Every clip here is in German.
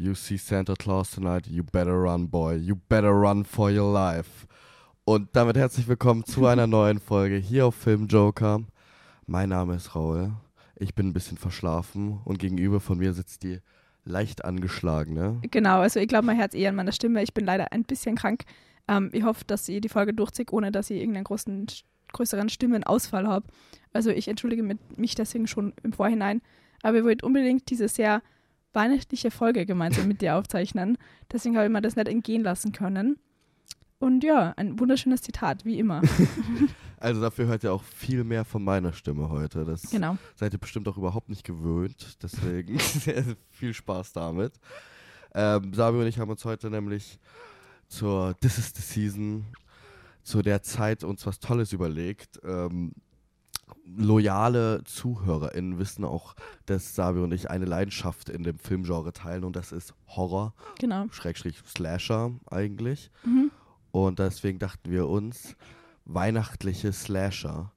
You see Santa Claus tonight, you better run, boy. You better run for your life. Und damit herzlich willkommen zu einer neuen Folge hier auf Film Joker. Mein Name ist Raul. Ich bin ein bisschen verschlafen und gegenüber von mir sitzt die leicht angeschlagene. Genau, also ich glaube, mein Herz eher an meiner Stimme. Ich bin leider ein bisschen krank. Ähm, ich hoffe, dass ihr die Folge durchzieht, ohne dass ich irgendeinen großen, größeren Stimmenausfall habe. Also ich entschuldige mich deswegen schon im Vorhinein. Aber ich wollte unbedingt diese sehr weihnachtliche Folge gemeinsam mit dir aufzeichnen. Deswegen habe ich mir das nicht entgehen lassen können. Und ja, ein wunderschönes Zitat, wie immer. also dafür hört ihr auch viel mehr von meiner Stimme heute. Das genau. seid ihr bestimmt auch überhaupt nicht gewöhnt. Deswegen viel Spaß damit. Ähm, Sabi und ich haben uns heute nämlich zur This is the Season, zu der Zeit uns was Tolles überlegt. Ähm, loyale ZuhörerInnen wissen auch, dass Sabi und ich eine Leidenschaft in dem Filmgenre teilen und das ist Horror. Genau. Schrägstrich Slasher eigentlich. Mhm. Und deswegen dachten wir uns, weihnachtliche Slasher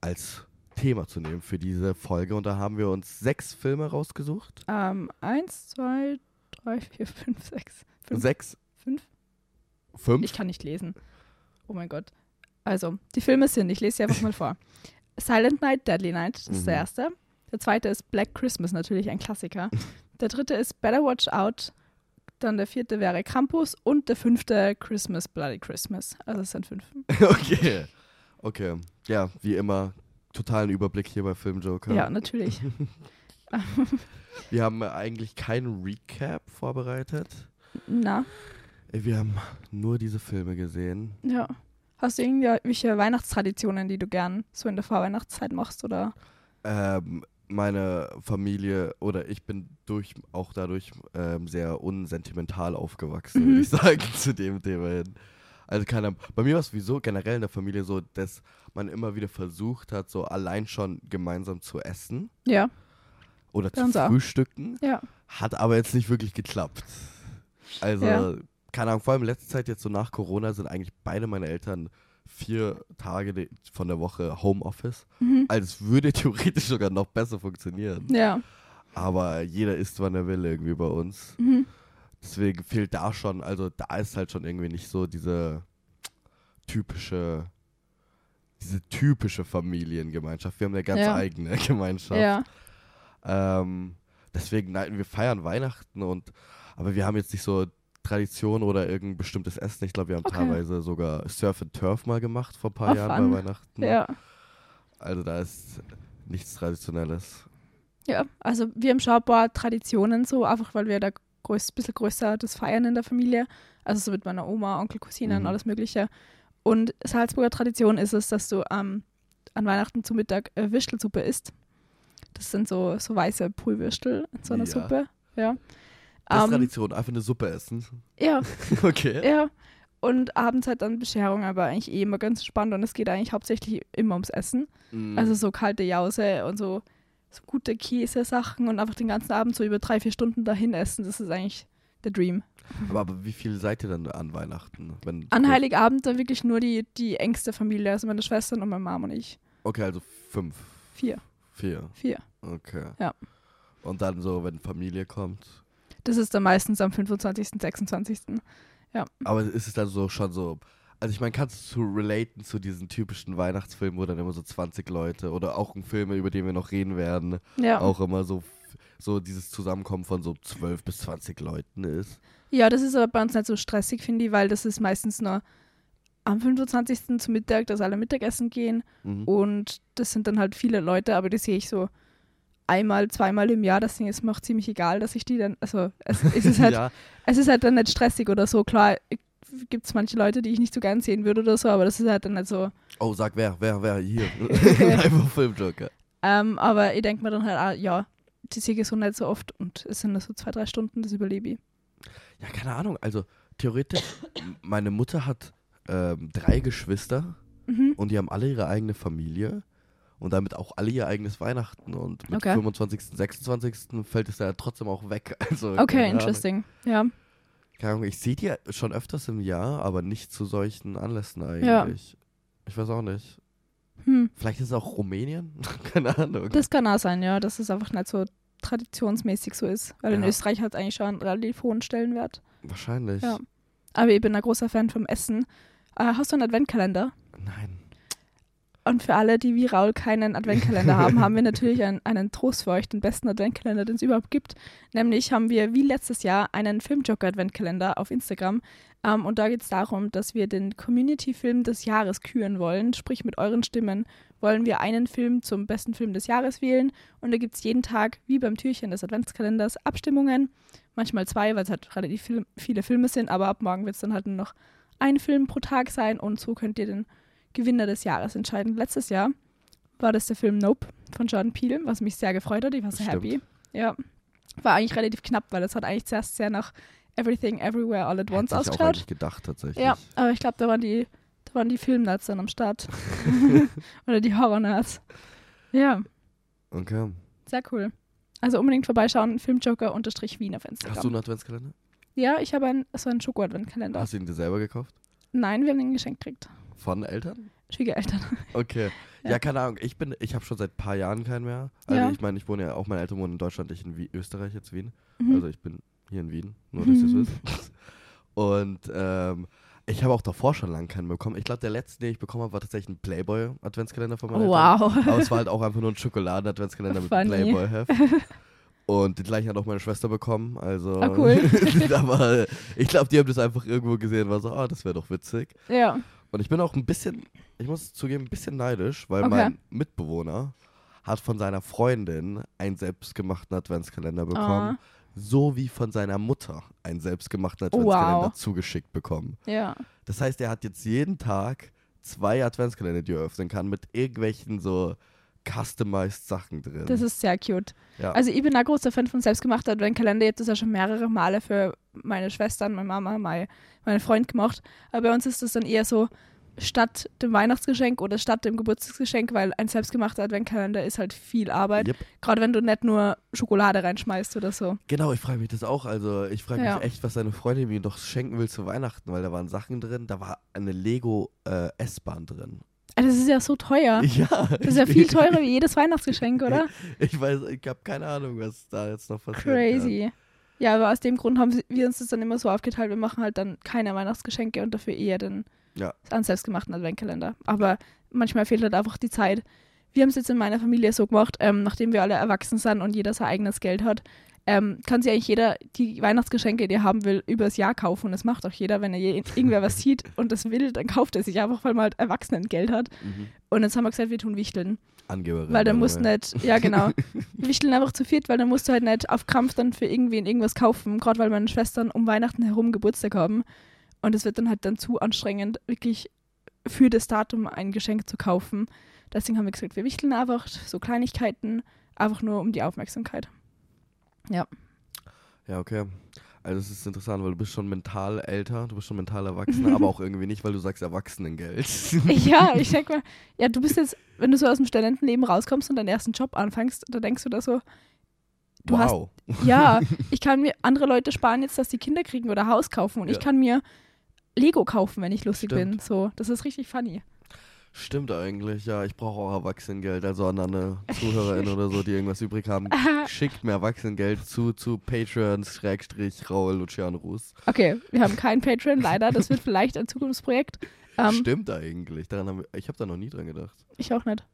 als Thema zu nehmen für diese Folge. Und da haben wir uns sechs Filme rausgesucht. Ähm, eins, zwei, drei, vier, fünf, sechs. Fünf. Sechs? Fünf? Fünf? Ich kann nicht lesen. Oh mein Gott. Also, die Filme sind, ich lese sie einfach mal vor. Silent Night, Deadly Night, das ist mhm. der erste. Der zweite ist Black Christmas, natürlich ein Klassiker. Der dritte ist Better Watch Out. Dann der vierte wäre Krampus und der fünfte Christmas, Bloody Christmas. Also es sind fünf. okay. Okay. Ja, wie immer, totalen Überblick hier bei Filmjoker. Ja, natürlich. Wir haben eigentlich keinen Recap vorbereitet. Na. Wir haben nur diese Filme gesehen. Ja. Hast du irgendwelche Weihnachtstraditionen, die du gern so in der Vorweihnachtszeit machst, oder? Ähm, meine Familie oder ich bin durch auch dadurch ähm, sehr unsentimental aufgewachsen, mhm. würde ich sagen, zu dem Thema hin. Also keine, bei mir war es sowieso generell in der Familie so, dass man immer wieder versucht hat, so allein schon gemeinsam zu essen. Ja. Oder zu frühstücken. Ja. Hat aber jetzt nicht wirklich geklappt. Also ja keine Ahnung, vor allem in letzter Zeit jetzt so nach Corona sind eigentlich beide meine Eltern vier Tage von der Woche Homeoffice. Mhm. Also es würde theoretisch sogar noch besser funktionieren. Ja. Aber jeder isst, wann er will, irgendwie bei uns. Mhm. Deswegen fehlt da schon, also da ist halt schon irgendwie nicht so diese typische, diese typische Familiengemeinschaft. Wir haben eine ganz ja. eigene Gemeinschaft. Ja. Ähm, deswegen, nein, wir feiern Weihnachten und aber wir haben jetzt nicht so Tradition oder irgendein bestimmtes Essen. Ich glaube, wir haben okay. teilweise sogar Surf and Turf mal gemacht vor ein paar oh, Jahren fun. bei Weihnachten. Ja. Also da ist nichts Traditionelles. Ja, also wir haben schon ein paar Traditionen so, einfach weil wir da ein bisschen größer das feiern in der Familie. Also so mit meiner Oma, Onkel, Cousinen, mhm. alles Mögliche. Und Salzburger Tradition ist es, dass du ähm, an Weihnachten zu Mittag äh, Würstelsuppe isst. Das sind so, so weiße Pulwürstel in so einer ja. Suppe. Ja. Das ist ähm, Tradition, einfach eine Suppe essen. Ja. okay. Ja. Und abends halt dann Bescherung, aber eigentlich eh immer ganz spannend und es geht eigentlich hauptsächlich immer ums Essen. Mm. Also so kalte Jause und so, so gute Käsesachen und einfach den ganzen Abend so über drei, vier Stunden dahin essen. Das ist eigentlich der Dream. Aber, aber wie viel seid ihr dann an Weihnachten? Wenn an Heiligabend dann wirklich nur die, die engste Familie, also meine Schwestern und meine Mom und ich. Okay, also fünf. Vier. Vier. Vier. Okay. Ja. Und dann so, wenn Familie kommt? Das ist dann meistens am 25., 26. Ja. Aber ist es dann so schon so. Also ich meine, kannst du relaten zu diesen typischen Weihnachtsfilmen, wo dann immer so 20 Leute oder auch ein Film, über den wir noch reden werden, ja. auch immer so, so dieses Zusammenkommen von so 12 bis 20 Leuten ist. Ja, das ist aber bei uns nicht so stressig, finde ich, weil das ist meistens nur am 25. zum Mittag, dass alle Mittagessen gehen mhm. und das sind dann halt viele Leute, aber die sehe ich so einmal, zweimal im Jahr, deswegen ist mir auch ziemlich egal, dass ich die dann, also es, es ist halt, ja. es ist halt dann nicht stressig oder so, klar gibt es manche Leute, die ich nicht so gern sehen würde oder so, aber das ist halt dann nicht so. Oh, sag wer, wer, wer, hier. Einfach Filmjoker. Ähm, aber ich denke mir dann halt, ah, ja, die sehe ich so nicht so oft und es sind nur so zwei, drei Stunden, das überlebe ich. Ja, keine Ahnung, also theoretisch, meine Mutter hat ähm, drei Geschwister mhm. und die haben alle ihre eigene Familie und damit auch alle ihr eigenes Weihnachten. Und mit okay. 25., 26. fällt es ja trotzdem auch weg. Also, okay, interesting. Ja. Keine Ahnung, ich sehe die schon öfters im Jahr, aber nicht zu solchen Anlässen eigentlich. Ja. Ich weiß auch nicht. Hm. Vielleicht ist es auch Rumänien? Keine Ahnung. Das kann auch sein, ja. Das ist einfach nicht so traditionsmäßig so ist. Weil in Ja. Österreich hat es eigentlich schon einen relativ hohen Stellenwert. Wahrscheinlich. Ja. Aber ich bin ein großer Fan vom Essen. Äh, hast du einen Adventkalender? Nein. Und für alle, die wie Raul keinen Adventkalender haben, haben wir natürlich einen, einen Trost für euch, den besten Adventkalender, den es überhaupt gibt. Nämlich haben wir wie letztes Jahr einen Filmjoker-Adventkalender auf Instagram. Ähm, und da geht es darum, dass wir den Community-Film des Jahres küren wollen. Sprich, mit euren Stimmen wollen wir einen Film zum besten Film des Jahres wählen. Und da gibt es jeden Tag, wie beim Türchen des Adventskalenders, Abstimmungen. Manchmal zwei, weil es halt relativ viel, viele Filme sind. Aber ab morgen wird es dann halt nur noch ein Film pro Tag sein. Und so könnt ihr den Gewinner des Jahres entscheiden. Letztes Jahr war das der Film Nope von Jordan Peele, was mich sehr gefreut hat. Ich war sehr Stimmt. happy. Ja. War eigentlich relativ knapp, weil es hat eigentlich zuerst sehr nach Everything Everywhere All at Once Hätte ich auch ausgeschaut. eigentlich gedacht, tatsächlich. Ja, aber ich glaube, da waren die, da waren die Filmnerds dann am Start. Oder die Horror-Nerds. Ja, Okay. sehr cool. Also unbedingt vorbeischauen, Filmjoker-Wien auf Instagram. Hast du einen Adventskalender? ja, ich habe einen, so einen Schoko-Adventkalender. Hast du ihn dir selber gekauft? Nein, wir haben den geschenkt gekriegt. Von Eltern? Schwiegereltern. Okay. Ja, Ja. keine Ahnung. Ich bin, ich habe schon seit ein paar Jahren keinen mehr. Also Ja. ich meine, ich wohne ja auch, meine Eltern wohnen in Deutschland, ich in Wie Österreich jetzt Wien. Mhm. Also ich bin hier in Wien, nur dass ihr es Mhm. wisst. Und ähm, ich habe auch davor schon lange keinen bekommen. Ich glaube, der letzte, den ich bekommen habe, war tatsächlich ein Playboy-Adventskalender von meinen Eltern. wow. Aber es war halt auch einfach nur ein Schokoladen-Adventskalender mit. Playboy-Heft. Und den gleichen hat auch meine Schwester bekommen. Also, Ah, cool. aber ich glaube, die haben das einfach irgendwo gesehen und war so, ah, das wäre doch witzig. Ja. Und ich bin auch ein bisschen, ich muss zugeben, ein bisschen neidisch, weil Okay. mein Mitbewohner hat von seiner Freundin einen selbstgemachten Adventskalender bekommen, Ah, so wie von seiner Mutter einen selbstgemachten Adventskalender wow. zugeschickt bekommen. ja. Das heißt, er hat jetzt jeden Tag zwei Adventskalender, die er öffnen kann, mit irgendwelchen so customized Sachen drin. Das ist sehr cute. ja. Also ich bin ein großer Fan von selbstgemachter Adventkalender. Ich habe das ja schon mehrere Male für meine Schwestern, meine Mama, mein, meinen Freund gemacht. Aber bei uns ist das dann eher so statt dem Weihnachtsgeschenk oder statt dem Geburtstagsgeschenk, weil ein selbstgemachter Adventkalender ist halt viel Arbeit. Yep. Gerade wenn du nicht nur Schokolade reinschmeißt oder so. Genau, ich frage mich das auch. Also ich frage Ja. mich echt, was seine Freundin mir doch schenken will zu Weihnachten, weil da waren Sachen drin, da war eine Lego äh, S-Bahn drin. Also das ist ja so teuer. Ja. Das ist ja viel teurer wie jedes Weihnachtsgeschenk, oder? Ich weiß, ich habe keine Ahnung, was da jetzt noch passiert. Crazy. Ja, aber aus dem Grund haben wir uns das dann immer so aufgeteilt, wir machen halt dann keine Weihnachtsgeschenke und dafür eher den Ja. einen selbstgemachten Adventkalender. Aber manchmal fehlt halt einfach die Zeit. Wir haben es jetzt in meiner Familie so gemacht, ähm, nachdem wir alle erwachsen sind und jeder sein eigenes Geld hat, ähm, kann sich eigentlich jeder die Weihnachtsgeschenke, die er haben will, übers Jahr kaufen. Und das macht auch jeder, wenn er irgendwer was sieht und das will, dann kauft er sich einfach, weil man halt Erwachsenengeld hat. Mhm. Und jetzt haben wir gesagt, wir tun Wichteln. Angeberin. Weil dann musst du nicht, ja genau, wichteln einfach zu viert, weil dann musst du halt nicht auf Krampf dann für irgendwen irgendwas kaufen, gerade weil meine Schwestern um Weihnachten herum Geburtstag haben. Und es wird dann halt dann zu anstrengend, wirklich für das Datum ein Geschenk zu kaufen. Deswegen haben wir gesagt, wir wichteln einfach so Kleinigkeiten, einfach nur um die Aufmerksamkeit. Ja, okay. Also es ist interessant, weil du bist schon mental älter, du bist schon mental erwachsener, aber auch irgendwie nicht, weil du sagst Erwachsenengeld. Ja, ich denke mal, ja, du bist jetzt, wenn du so aus dem Studentenleben rauskommst und deinen ersten Job anfängst, da denkst du da so, Du hast- wow. Ja, ich kann mir, andere Leute sparen jetzt, dass die Kinder kriegen oder Haus kaufen und ich Ja. kann mir Lego kaufen, wenn ich lustig Stimmt. bin. So, das ist richtig funny. Stimmt eigentlich, ja. Ich brauche auch Erwachsenengeld. Also an eine Zuhörerin oder so, die irgendwas übrig haben. Schickt mir Erwachsenengeld zu, zu Patreon, Schrägstrich, Raul, Luciano Rus. Okay, wir haben kein Patreon, leider. Das wird vielleicht ein Zukunftsprojekt. Ähm, Stimmt eigentlich. Daran haben wir, ich habe da noch nie dran gedacht. ich auch nicht.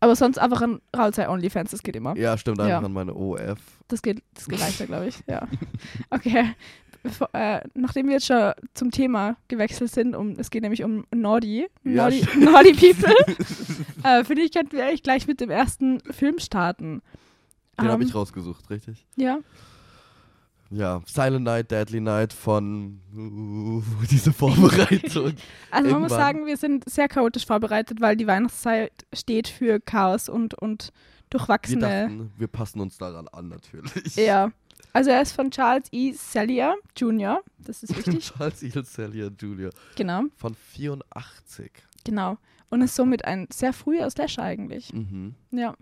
Aber sonst einfach ein Raulzeit OnlyFans, das geht immer. Ja, stimmt einfach Ja. an meine OF. Das geht, das geht leichter, glaube ich. Ja. Okay. Bevor, äh, nachdem wir jetzt schon zum Thema gewechselt sind, um, es geht nämlich um Nordi, Ja. Nordi People, äh, finde ich, könnten wir eigentlich gleich mit dem ersten Film starten. Den habe Ähm, ich rausgesucht, richtig? Ja, Ja, Silent Night, Deadly Night von uh, diese Vorbereitung. also man muss sagen, wir sind sehr chaotisch vorbereitet, weil die Weihnachtszeit steht für Chaos und, und wir durchwachsene. dachten, wir passen uns daran an natürlich. Ja. Also er ist von Charles E. Sellier Jr., das ist wichtig. Charles E. Celia Jr. genau, von 84. genau. Und ist somit ein sehr früher Slasher eigentlich. Mhm. Ja.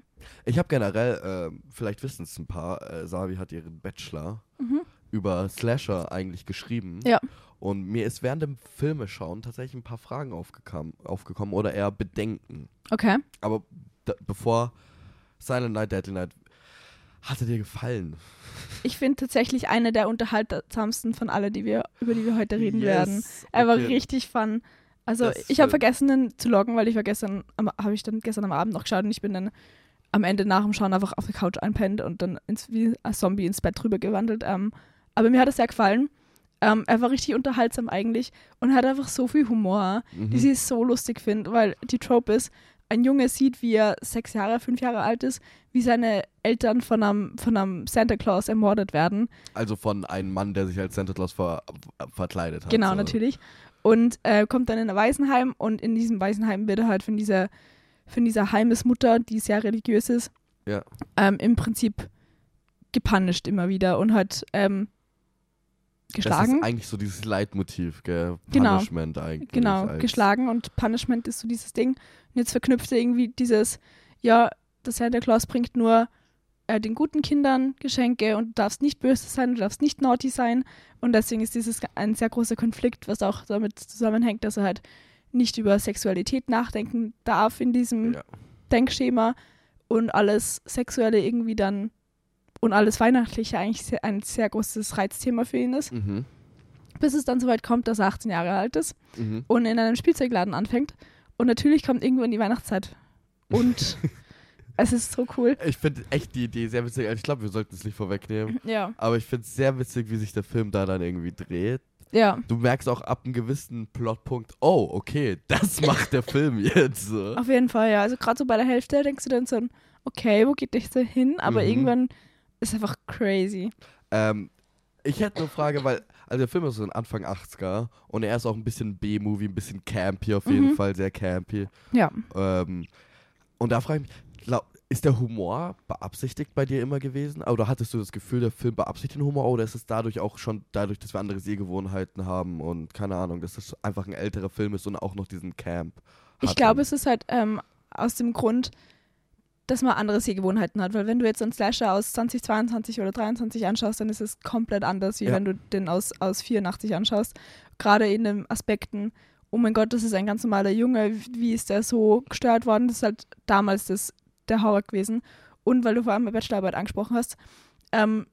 Ich habe generell, ähm, vielleicht wissen es ein paar, äh, Savi hat ihren Bachelor Mhm. über Slasher eigentlich geschrieben. Ja. Und mir ist während dem Filmeschauen tatsächlich ein paar Fragen aufgekommen, aufgekommen oder eher Bedenken. Okay. Aber bevor Silent Night, Deadly Night, Hat er dir gefallen? Ich finde tatsächlich eine der unterhaltsamsten von alle, die wir, über die wir heute reden Yes, werden. Er war okay. richtig fun. Also Das ich habe vergessen, den zu loggen, weil ich war gestern, habe ich dann gestern am Abend noch geschaut und ich bin dann am Ende nach dem Schauen einfach auf der Couch einpennt und dann ins, wie ein Zombie ins Bett drüber gewandelt. Ähm, aber mir hat es sehr gefallen. Ähm, er war richtig unterhaltsam eigentlich und hat einfach so viel Humor, Mhm. die ich so lustig finde, weil die Trope ist, ein Junge sieht, wie er sechs Jahre, fünf Jahre alt ist, wie seine Eltern von einem, von einem Santa Claus ermordet werden. Also von einem Mann, der sich als Santa Claus ver verkleidet hat. Genau, so. natürlich. Und äh, kommt dann in ein Waisenheim und in diesem Waisenheim wird er halt von dieser, von dieser Heimesmutter, die sehr religiös ist, Ja. ähm, im Prinzip gepunished immer wieder und halt ähm, Das geschlagen. ist eigentlich so dieses Leitmotiv, gell? Genau. Punishment eigentlich. Genau, als- geschlagen und Punishment ist so dieses Ding. Und jetzt verknüpft er irgendwie dieses, ja, der Santa Claus bringt nur äh, den guten Kindern Geschenke und du darfst nicht böse sein, du darfst nicht naughty sein. Und deswegen ist dieses ein sehr großer Konflikt, was auch damit zusammenhängt, dass er halt nicht über Sexualität nachdenken darf in diesem Ja. Denkschema und alles Sexuelle irgendwie dann und alles Weihnachtliche eigentlich sehr, ein sehr großes Reizthema für ihn ist. Mhm. Bis es dann soweit kommt, dass er 18 Jahre alt ist Mhm. und in einem Spielzeugladen anfängt. Und natürlich kommt irgendwann die Weihnachtszeit. Und es ist so cool. Ich finde echt die Idee sehr witzig. Also Ich glaube, wir sollten es nicht vorwegnehmen. Ja. Aber ich finde es sehr witzig, wie sich der Film da dann irgendwie dreht. Ja. Du merkst auch ab einem gewissen Plotpunkt, oh, okay, das macht der Film jetzt. So. Auf jeden Fall, ja. Also gerade so bei der Hälfte denkst du dann so, okay, wo geht das so hin? Aber Mhm. irgendwann ist einfach crazy. Ähm, ich hätte eine Frage, weil, also der Film ist so ein Anfang 80er und er ist auch ein bisschen B-Movie, ein bisschen campy auf jeden Mhm. Fall, sehr campy. Ja. Ähm, und da frage ich mich, ist der Humor beabsichtigt bei dir immer gewesen? Oder hattest du das Gefühl, der Film beabsichtigt den Humor oder ist es dadurch auch schon dadurch, dass wir andere Sehgewohnheiten haben und keine Ahnung, dass das einfach ein älterer Film ist und auch noch diesen Camp? Ich glaube, es ist halt ähm, aus dem Grund, dass man andere Sehgewohnheiten hat. Weil wenn du jetzt einen Slasher aus 2022 oder 2023 anschaust, dann ist es komplett anders, wie Ja. wenn du den aus, aus 84 anschaust. Gerade in den Aspekten, oh mein Gott, das ist ein ganz normaler Junge, wie ist der so gestört worden? Das ist halt damals das, der Horror gewesen. Und weil du vor allem bei Bachelorarbeit angesprochen hast, ähm,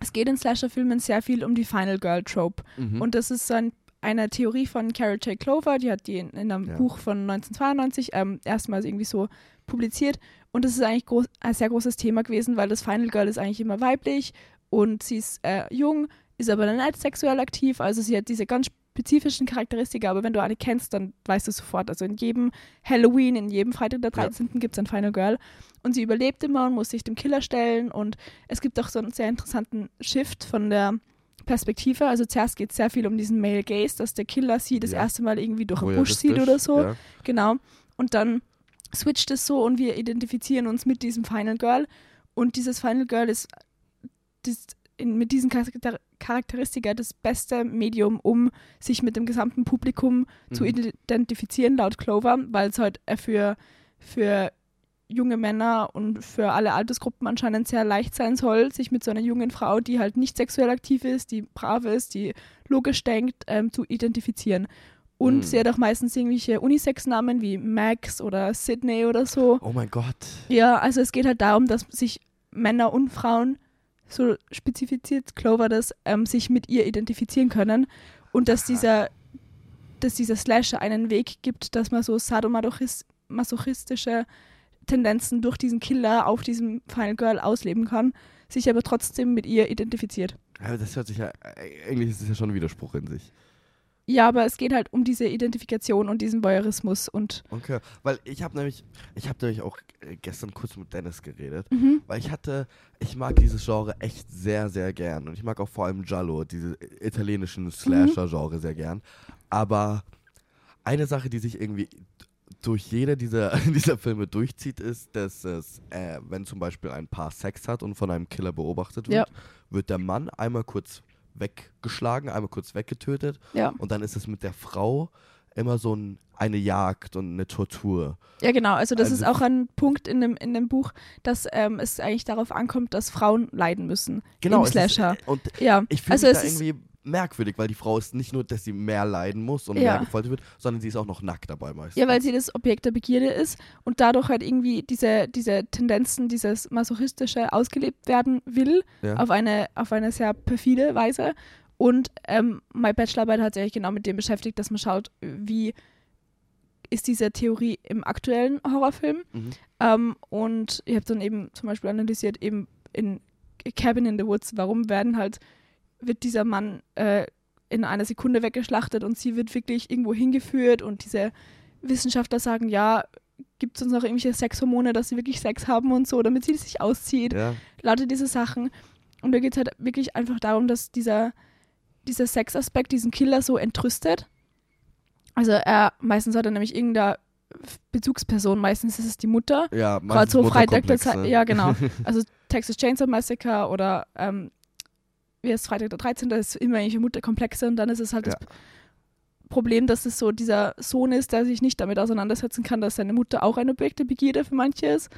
es geht in Slasher-Filmen sehr viel um die Final Girl Trope. Mhm. Und das ist so ein, eine Theorie von Carol J. Clover, die hat die in, in einem Ja. Buch von 1992 ähm, erstmals irgendwie so publiziert. Und das ist eigentlich groß, ein sehr großes Thema gewesen, weil das Final Girl ist eigentlich immer weiblich und sie ist äh, jung, ist aber dann nicht sexuell aktiv. Also sie hat diese ganz spezifischen Charakteristika, aber wenn du eine kennst, dann weißt du sofort. Also in jedem Halloween, in jedem Freitag der Ja. 13. gibt es ein Final Girl. Und sie überlebt immer und muss sich dem Killer stellen. Und es gibt auch so einen sehr interessanten Shift von der Perspektive. Also zuerst geht es sehr viel um diesen Male Gaze, dass der Killer sie das Ja. erste Mal irgendwie durch einen Busch sieht oder so. Ja. Genau. Und dann switcht es so und wir identifizieren uns mit diesem Final Girl. Und dieses Final Girl ist, das in, mit diesen Charakter Charakteristika das beste Medium, um sich mit dem gesamten Publikum zu Mhm. identifizieren, laut Clover, weil es halt äh, für, für junge Männer und für alle Altersgruppen anscheinend sehr leicht sein soll, sich mit so einer jungen Frau, die halt nicht sexuell aktiv ist, die brav ist, die logisch denkt, ähm, zu identifizieren. Und Mhm. sie hat auch meistens irgendwelche Unisex-Namen wie Max oder Sydney oder so. Oh mein Gott. Ja, also es geht halt darum, dass sich Männer und Frauen, so spezifiziert Clover das, ähm, sich mit ihr identifizieren können und dass dieser, dass dieser Slasher einen Weg gibt, dass man so sadomasochistische Tendenzen durch diesen Killer auf diesem Final Girl ausleben kann, sich aber trotzdem mit ihr identifiziert. Ja, das hört sich ja, äh, eigentlich ist es ja schon ein Widerspruch in sich. Ja, aber es geht halt um diese Identifikation und diesen Voyeurismus und Okay, weil ich habe nämlich, ich habe nämlich auch gestern kurz mit Dennis geredet, mhm. weil ich hatte, ich mag dieses Genre echt sehr, sehr gern und ich mag auch vor allem Giallo, diese italienischen Slasher-Genre sehr gern, aber eine Sache, die sich irgendwie durch jede dieser, dieser Filme durchzieht, ist, dass es, äh, wenn zum Beispiel ein Paar Sex hat und von einem Killer beobachtet wird, Ja. wird der Mann einmal kurz weggeschlagen, einmal kurz weggetötet ja. und dann ist es mit der Frau immer so ein, eine Jagd und eine Tortur. Ja, genau. Also das Also ist auch ein Punkt in dem, in dem Buch, dass ähm, es eigentlich darauf ankommt, dass Frauen leiden müssen im Genau, ist- Slasher. und ja, ich fühle also mich es da ist, irgendwie merkwürdig, weil die Frau ist nicht nur, dass sie mehr leiden muss und Ja. mehr gefoltert wird, sondern sie ist auch noch nackt dabei meistens. Ja, weil sie das Objekt der Begierde ist und dadurch halt irgendwie diese, diese Tendenzen, dieses Masochistische ausgelebt werden will, Ja. auf, eine, auf eine sehr perfide Weise. Und ähm, meine Bachelorarbeit hat sich eigentlich genau mit dem beschäftigt, dass man schaut, wie ist diese Theorie im aktuellen Horrorfilm. Mhm. Ähm, und ich habe dann eben zum Beispiel analysiert, eben in Cabin in the Woods, warum werden halt, wird dieser Mann äh, in einer Sekunde weggeschlachtet und sie wird wirklich irgendwo hingeführt und diese Wissenschaftler sagen, ja, gibt es uns noch irgendwelche Sexhormone, dass sie wirklich Sex haben und so, damit sie sich auszieht, Ja. lauter diese Sachen. Und da geht es halt wirklich einfach darum, dass dieser, dieser Sexaspekt diesen Killer so entrüstet. Also er, meistens hat er nämlich irgendeine Bezugsperson, meistens ist es die Mutter, Ja, Gerade meistens so Freitag der Mutterkomplex, Ze- ne? ja genau. Also Texas Chainsaw Massacre oder ähm, wie heißt Freitag der 13. Da ist immer irgendwelche Mutterkomplexe und dann ist es halt Ja. das Problem, dass es so dieser Sohn ist, der sich nicht damit auseinandersetzen kann, dass seine Mutter auch ein Objekt der Begierde für manche ist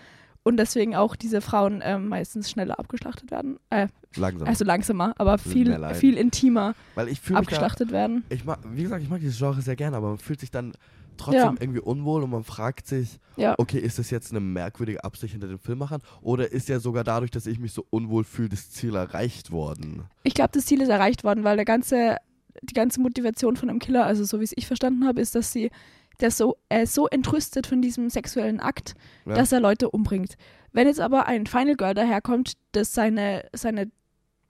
und deswegen auch diese Frauen ähm, meistens schneller abgeschlachtet werden. Äh, Langsam. also langsamer, aber Viel viel, intimer Weil ich mich da, abgeschlachtet werden. ich mag, wie gesagt, ich mag dieses Genre sehr gerne, aber man fühlt sich dann trotzdem Ja. irgendwie unwohl und man fragt sich, Ja. okay, ist das jetzt eine merkwürdige Absicht hinter den Filmemachern oder ist ja sogar dadurch, dass ich mich so unwohl fühle, das Ziel erreicht worden? Ich glaube, das Ziel ist erreicht worden, weil der ganze, die ganze Motivation von einem Killer, also so wie es ich verstanden habe, ist, dass sie, der so, er ist so entrüstet von diesem sexuellen Akt, Ja. dass er Leute umbringt. Wenn jetzt aber ein Final Girl daherkommt, das seine, seine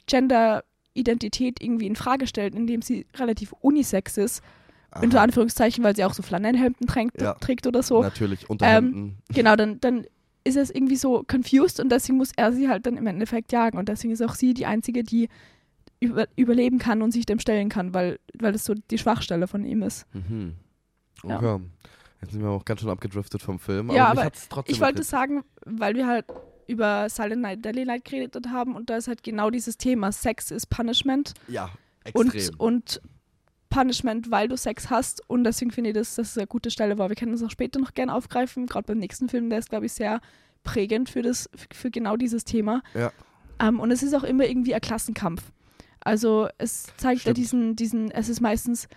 Gender-Identität irgendwie in Frage stellt, indem sie relativ unisex ist, unter Aha, Anführungszeichen, weil sie auch so Flanellhemden trägt, Ja. trägt oder so, Natürlich, Unterhemden. genau, dann, dann ist es irgendwie so confused und deswegen muss er sie halt dann im Endeffekt jagen. Und deswegen ist auch sie die Einzige, die über, überleben kann und sich dem stellen kann, weil, weil das so die Schwachstelle von ihm ist. Mhm. Ja. Okay. Jetzt sind wir auch ganz schön abgedriftet vom Film. Ja, aber, aber Ich wollte interessiert. sagen, weil wir halt über Silent Night, Deadly Night geredet haben und da ist halt genau dieses Thema, Sex ist Punishment Ja, extrem. und, und Punishment, weil du Sex hast und deswegen finde ich, das, das eine gute Stelle, weil wir können das auch später noch gerne aufgreifen, gerade beim nächsten Film, der ist, glaube ich, sehr prägend für, das, für genau dieses Thema. Ja. Ähm, und es ist auch immer irgendwie ein Klassenkampf. Also es zeigt ja Stimmt. diesen, diesen, es ist meistens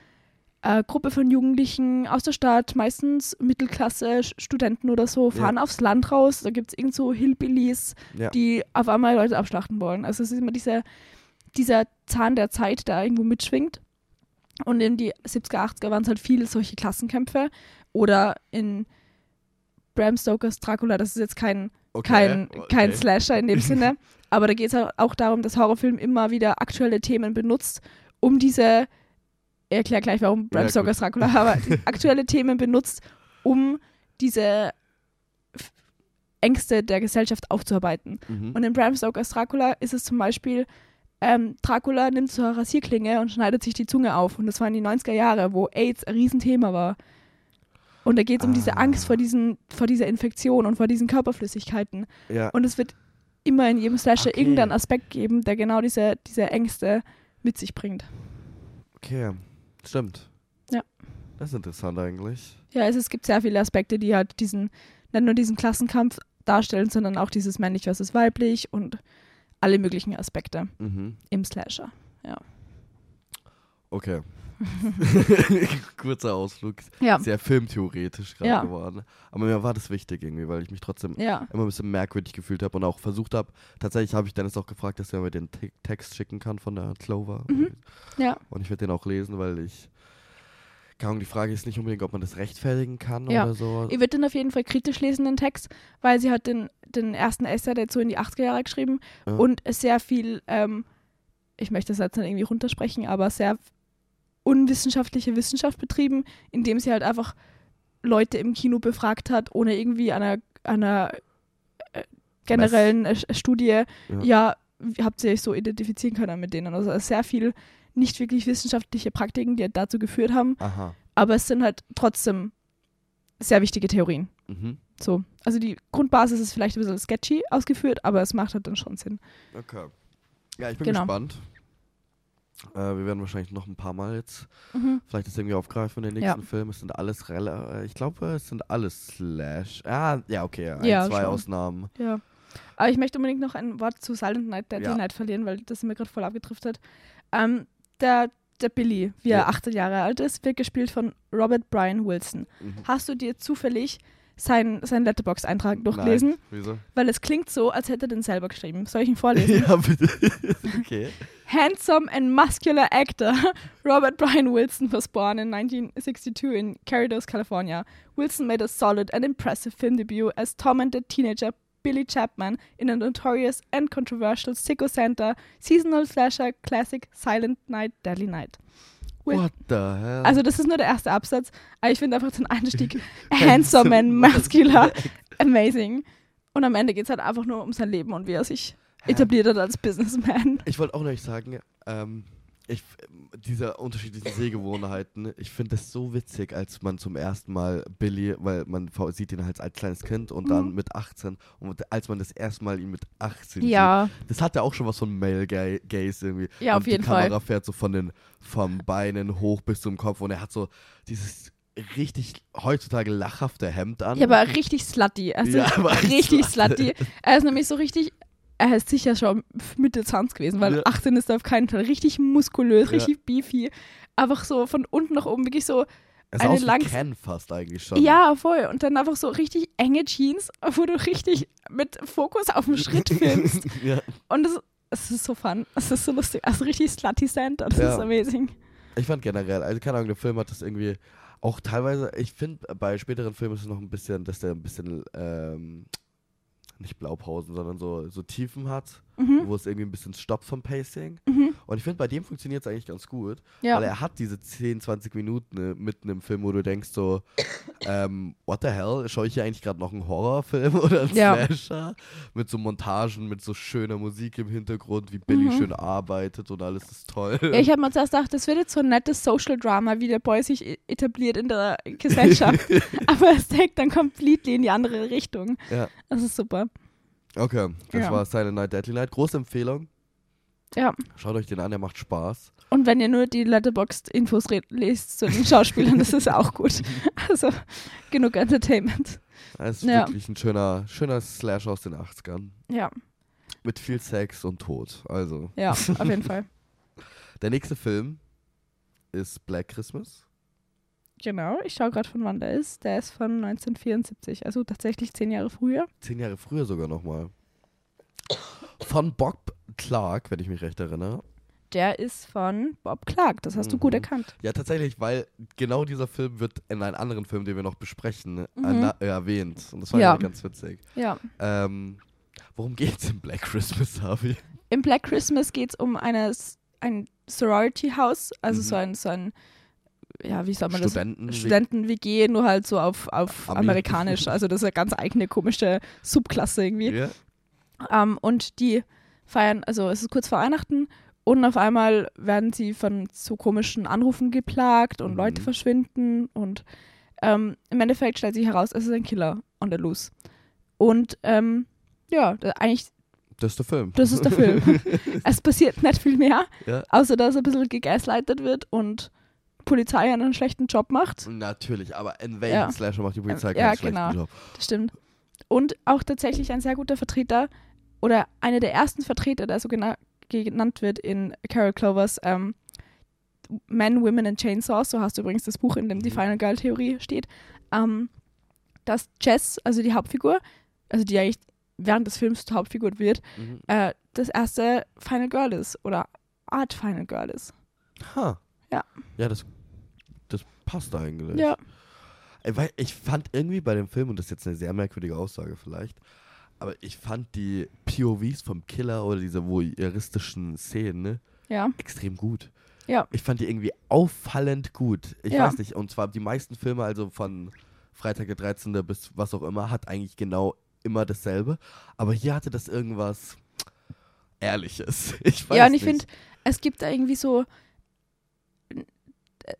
eine Gruppe von Jugendlichen aus der Stadt, meistens Mittelklasse, Studenten oder so, fahren aufs Land raus, da gibt es irgend so Hillbillies, ja. die auf einmal Leute abschlachten wollen. Also es ist immer dieser, dieser Zahn der Zeit, der irgendwo mitschwingt. Und in die 70er, 80er waren es halt viele solche Klassenkämpfe. Oder in Bram Stokers Dracula, das ist jetzt kein, okay. kein, kein okay. Slasher in dem Sinne, aber da geht es halt auch darum, dass Horrorfilm immer wieder aktuelle Themen benutzt, um diese, ich erkläre gleich, warum Bram Ja, Stokers Dracula, aber aktuelle Themen benutzt, um diese Ängste der Gesellschaft aufzuarbeiten. Mhm. Und in Bram Stokers Dracula ist es zum Beispiel, ähm, Dracula nimmt eine Rasierklinge und schneidet sich die Zunge auf. Und das war in die 90er Jahre, wo AIDS ein Riesenthema war. Und da geht es um diese Ah. Angst vor, diesen, vor dieser Infektion und vor diesen Körperflüssigkeiten. ja. Und es wird immer in jedem Slasher Okay. irgendeinen Aspekt geben, der genau diese, diese Ängste mit sich bringt. Okay, stimmt. Ja. Das ist interessant eigentlich. Ja, also es gibt sehr viele Aspekte, die halt diesen, nicht nur diesen Klassenkampf darstellen, sondern auch dieses männlich versus weiblich und alle möglichen Aspekte Mhm. im Slasher. Okay. Kurzer Ausflug. Ja, Sehr filmtheoretisch gerade Ja. geworden. Aber mir war das wichtig irgendwie, weil ich mich trotzdem ja, immer ein bisschen merkwürdig gefühlt habe und auch versucht habe. Tatsächlich habe ich Dennis auch gefragt, dass er mir den Te Text schicken kann von der Clover. Mhm. ja, Und ich werde den auch lesen, weil ich. Ahnung, die Frage ist nicht unbedingt, ob man das rechtfertigen kann Ja. oder so. Ich würde den auf jeden Fall kritisch lesen, den Text, weil sie hat den, den ersten Essay dazu in die 80er Jahre geschrieben Ja. und sehr viel, ähm, ich möchte das jetzt nicht irgendwie runtersprechen, aber sehr unwissenschaftliche Wissenschaft betrieben, indem sie halt einfach Leute im Kino befragt hat, ohne irgendwie einer, einer äh, generellen äh, Studie, ja, Ja. habt ihr euch so identifizieren können mit denen. Also sehr viel nicht wirklich wissenschaftliche Praktiken, die dazu geführt haben, Aha. aber es sind halt trotzdem sehr wichtige Theorien. Mhm. So. Also die Grundbasis ist vielleicht ein bisschen sketchy ausgeführt, aber es macht halt dann schon Sinn. Okay. Ja, ich bin Genau. gespannt. Äh, wir werden wahrscheinlich noch ein paar Mal jetzt Mhm. vielleicht das irgendwie aufgreifen in den Ja. nächsten Filmen. Es sind alles äh, ich glaube, es sind alles Slash. Ah, ja, okay. Ein, Ja, zwei schon. Ausnahmen. Ja. Aber ich möchte unbedingt noch ein Wort zu Silent Night, Deadly Ja. Night verlieren, weil das mir gerade voll abgedriftet. Ähm, der der Billy, wie Ja. er 18 Jahre alt ist, wird gespielt von Robert Brian Wilson. Mhm. Hast du dir zufällig seinen sein Letterbox-Eintrag durchlesen? Nein. Wieso? Weil es klingt so, als hätte er den selber geschrieben. Soll ich ihn vorlesen? ja, bitte. okay. Handsome and muscular actor Robert Brian Wilson was born in 1962 in Cerritos, California. Wilson made a solid and impressive film debut as tormented teenager Billy Chapman in a notorious and controversial Sicko Center seasonal slasher classic Silent Night, Deadly Night. Will- What the hell? Also das ist nur der erste Absatz, aber ich finde einfach den Einstieg handsome and muscular amazing. Und am Ende geht es halt einfach nur um sein Leben und wie er sich etabliert hat als Businessman. Ich wollte auch noch sagen, ähm, ich, diese unterschiedlichen Sehgewohnheiten, ich finde das so witzig, als man zum ersten Mal Billy, weil man sieht ihn halt als kleines Kind und dann Mhm. mit 18 und als man das erste Mal ihn mit 18 Ja, sieht, das hat ja auch schon was von Male Ga- Gaze irgendwie. ja, und auf jeden die Kamera Fall. fährt so von den vom Beinen hoch bis zum Kopf und er hat so dieses richtig heutzutage lachhafte Hemd an. Ja, aber richtig slutty. Also Ja, aber richtig slutty. Er ist nämlich so richtig, er ist sicher schon Mitte 20 gewesen, weil Ja. 18 ist er auf keinen Fall. Richtig muskulös, Ja. richtig beefy. Einfach so von unten nach oben, wirklich so, sah eine langs- Ken fast eigentlich schon. ja, voll. Und dann einfach so richtig enge Jeans, wo du richtig mit Fokus auf den Schritt filmst. ja. Und es, es ist so fun. Es ist so lustig. Also richtig slutty Santa. Das Ja. ist amazing. Ich fand generell, also keine Ahnung, der Film hat das irgendwie auch teilweise, ich finde bei späteren Filmen ist es noch ein bisschen, dass der ein bisschen, ähm, nicht Blaupausen, sondern so, so Tiefen hat, Mhm. wo es irgendwie ein bisschen stoppt vom Pacing. Mhm. Und ich finde, bei dem funktioniert es eigentlich ganz gut, Ja. weil er hat diese 10, 20 Minuten ne, mitten im Film, wo du denkst so, ähm, what the hell, schaue ich hier eigentlich gerade noch einen Horrorfilm oder einen Ja. Slasher? Mit so Montagen, mit so schöner Musik im Hintergrund, wie Billy Mhm. schön arbeitet und alles ist toll. Ja, ich habe mir zuerst gedacht, das wird jetzt so ein nettes Social Drama, wie der Boy sich etabliert in der Gesellschaft. Aber es deckt dann completely in die andere Richtung. Ja. Das ist super. Okay, das Ja. war Silent Night, Deadly Night. Große Empfehlung. Ja. Schaut euch den an, der macht Spaß. Und wenn ihr nur die Letterboxd-Infos lest zu den Schauspielern, das ist auch gut. Also genug Entertainment. Es ist Ja. wirklich ein schöner, schöner Slash aus den 80ern. Ja, Mit viel Sex und Tod. Also, ja, auf jeden Fall. der nächste Film ist Black Christmas. Genau, ich schaue gerade von wann der ist. Der ist von 1974, also tatsächlich zehn Jahre früher. Zehn Jahre früher sogar nochmal. Von Bob Clark, wenn ich mich recht erinnere. Der ist von Bob Clark, das hast du gut Mhm. erkannt. Ja, tatsächlich, weil genau dieser Film wird in einem anderen Film, den wir noch besprechen, Mhm. erna- äh, erwähnt. Und das war Ja. ganz witzig. Ja. Ähm, worum geht's in Black Christmas, Harvey? Im Black Christmas geht es um eine, ein Sorority-House, also Mhm. so ein, so ein, ja, wie sagt man das? Studenten. Studenten-WG, nur halt so auf, auf Ami. amerikanisch. Also das ist eine ganz eigene komische Subklasse irgendwie. Ja. Ähm, und die feiern, also es ist kurz vor Weihnachten und auf einmal werden sie von so komischen Anrufen geplagt und Mhm. Leute verschwinden und ähm, im Endeffekt stellt sich heraus, es ist ein Killer on the loose. Und ähm, ja, eigentlich, Das ist der Film. das ist der Film. es passiert nicht viel mehr, Ja. außer dass ein bisschen gegaslightet wird und Polizei einen schlechten Job macht. Natürlich, aber in welchem Ja. Slasher macht die Polizei keinen ja, schlechten genau. Job? Das stimmt. Und auch tatsächlich ein sehr guter Vertreter oder einer der ersten Vertreter, der so gena genannt wird in Carol Clovers ähm, Men, Women and Chainsaws, so hast du übrigens das Buch, in dem die Mhm. Final Girl Theorie steht, ähm, dass Jess, also die Hauptfigur, also die eigentlich während des Films zur Hauptfigur wird, Mhm. äh, das erste Final Girl ist oder Art Final Girl ist. Ha. Ja. Ja, das, das passt eigentlich. Ja. Weil ich fand irgendwie bei dem Film, und das ist jetzt eine sehr merkwürdige Aussage vielleicht, aber ich fand die POVs vom Killer oder diese voyeuristischen Szenen ne, Ja. extrem gut. Ja. Ich fand die irgendwie auffallend gut. Ich Ja. weiß nicht, und zwar die meisten Filme, also von Freitag der 13. bis was auch immer, hat eigentlich genau immer dasselbe. Aber hier hatte das irgendwas Ehrliches. Ich weiß Ja, und ich finde, es gibt da irgendwie so,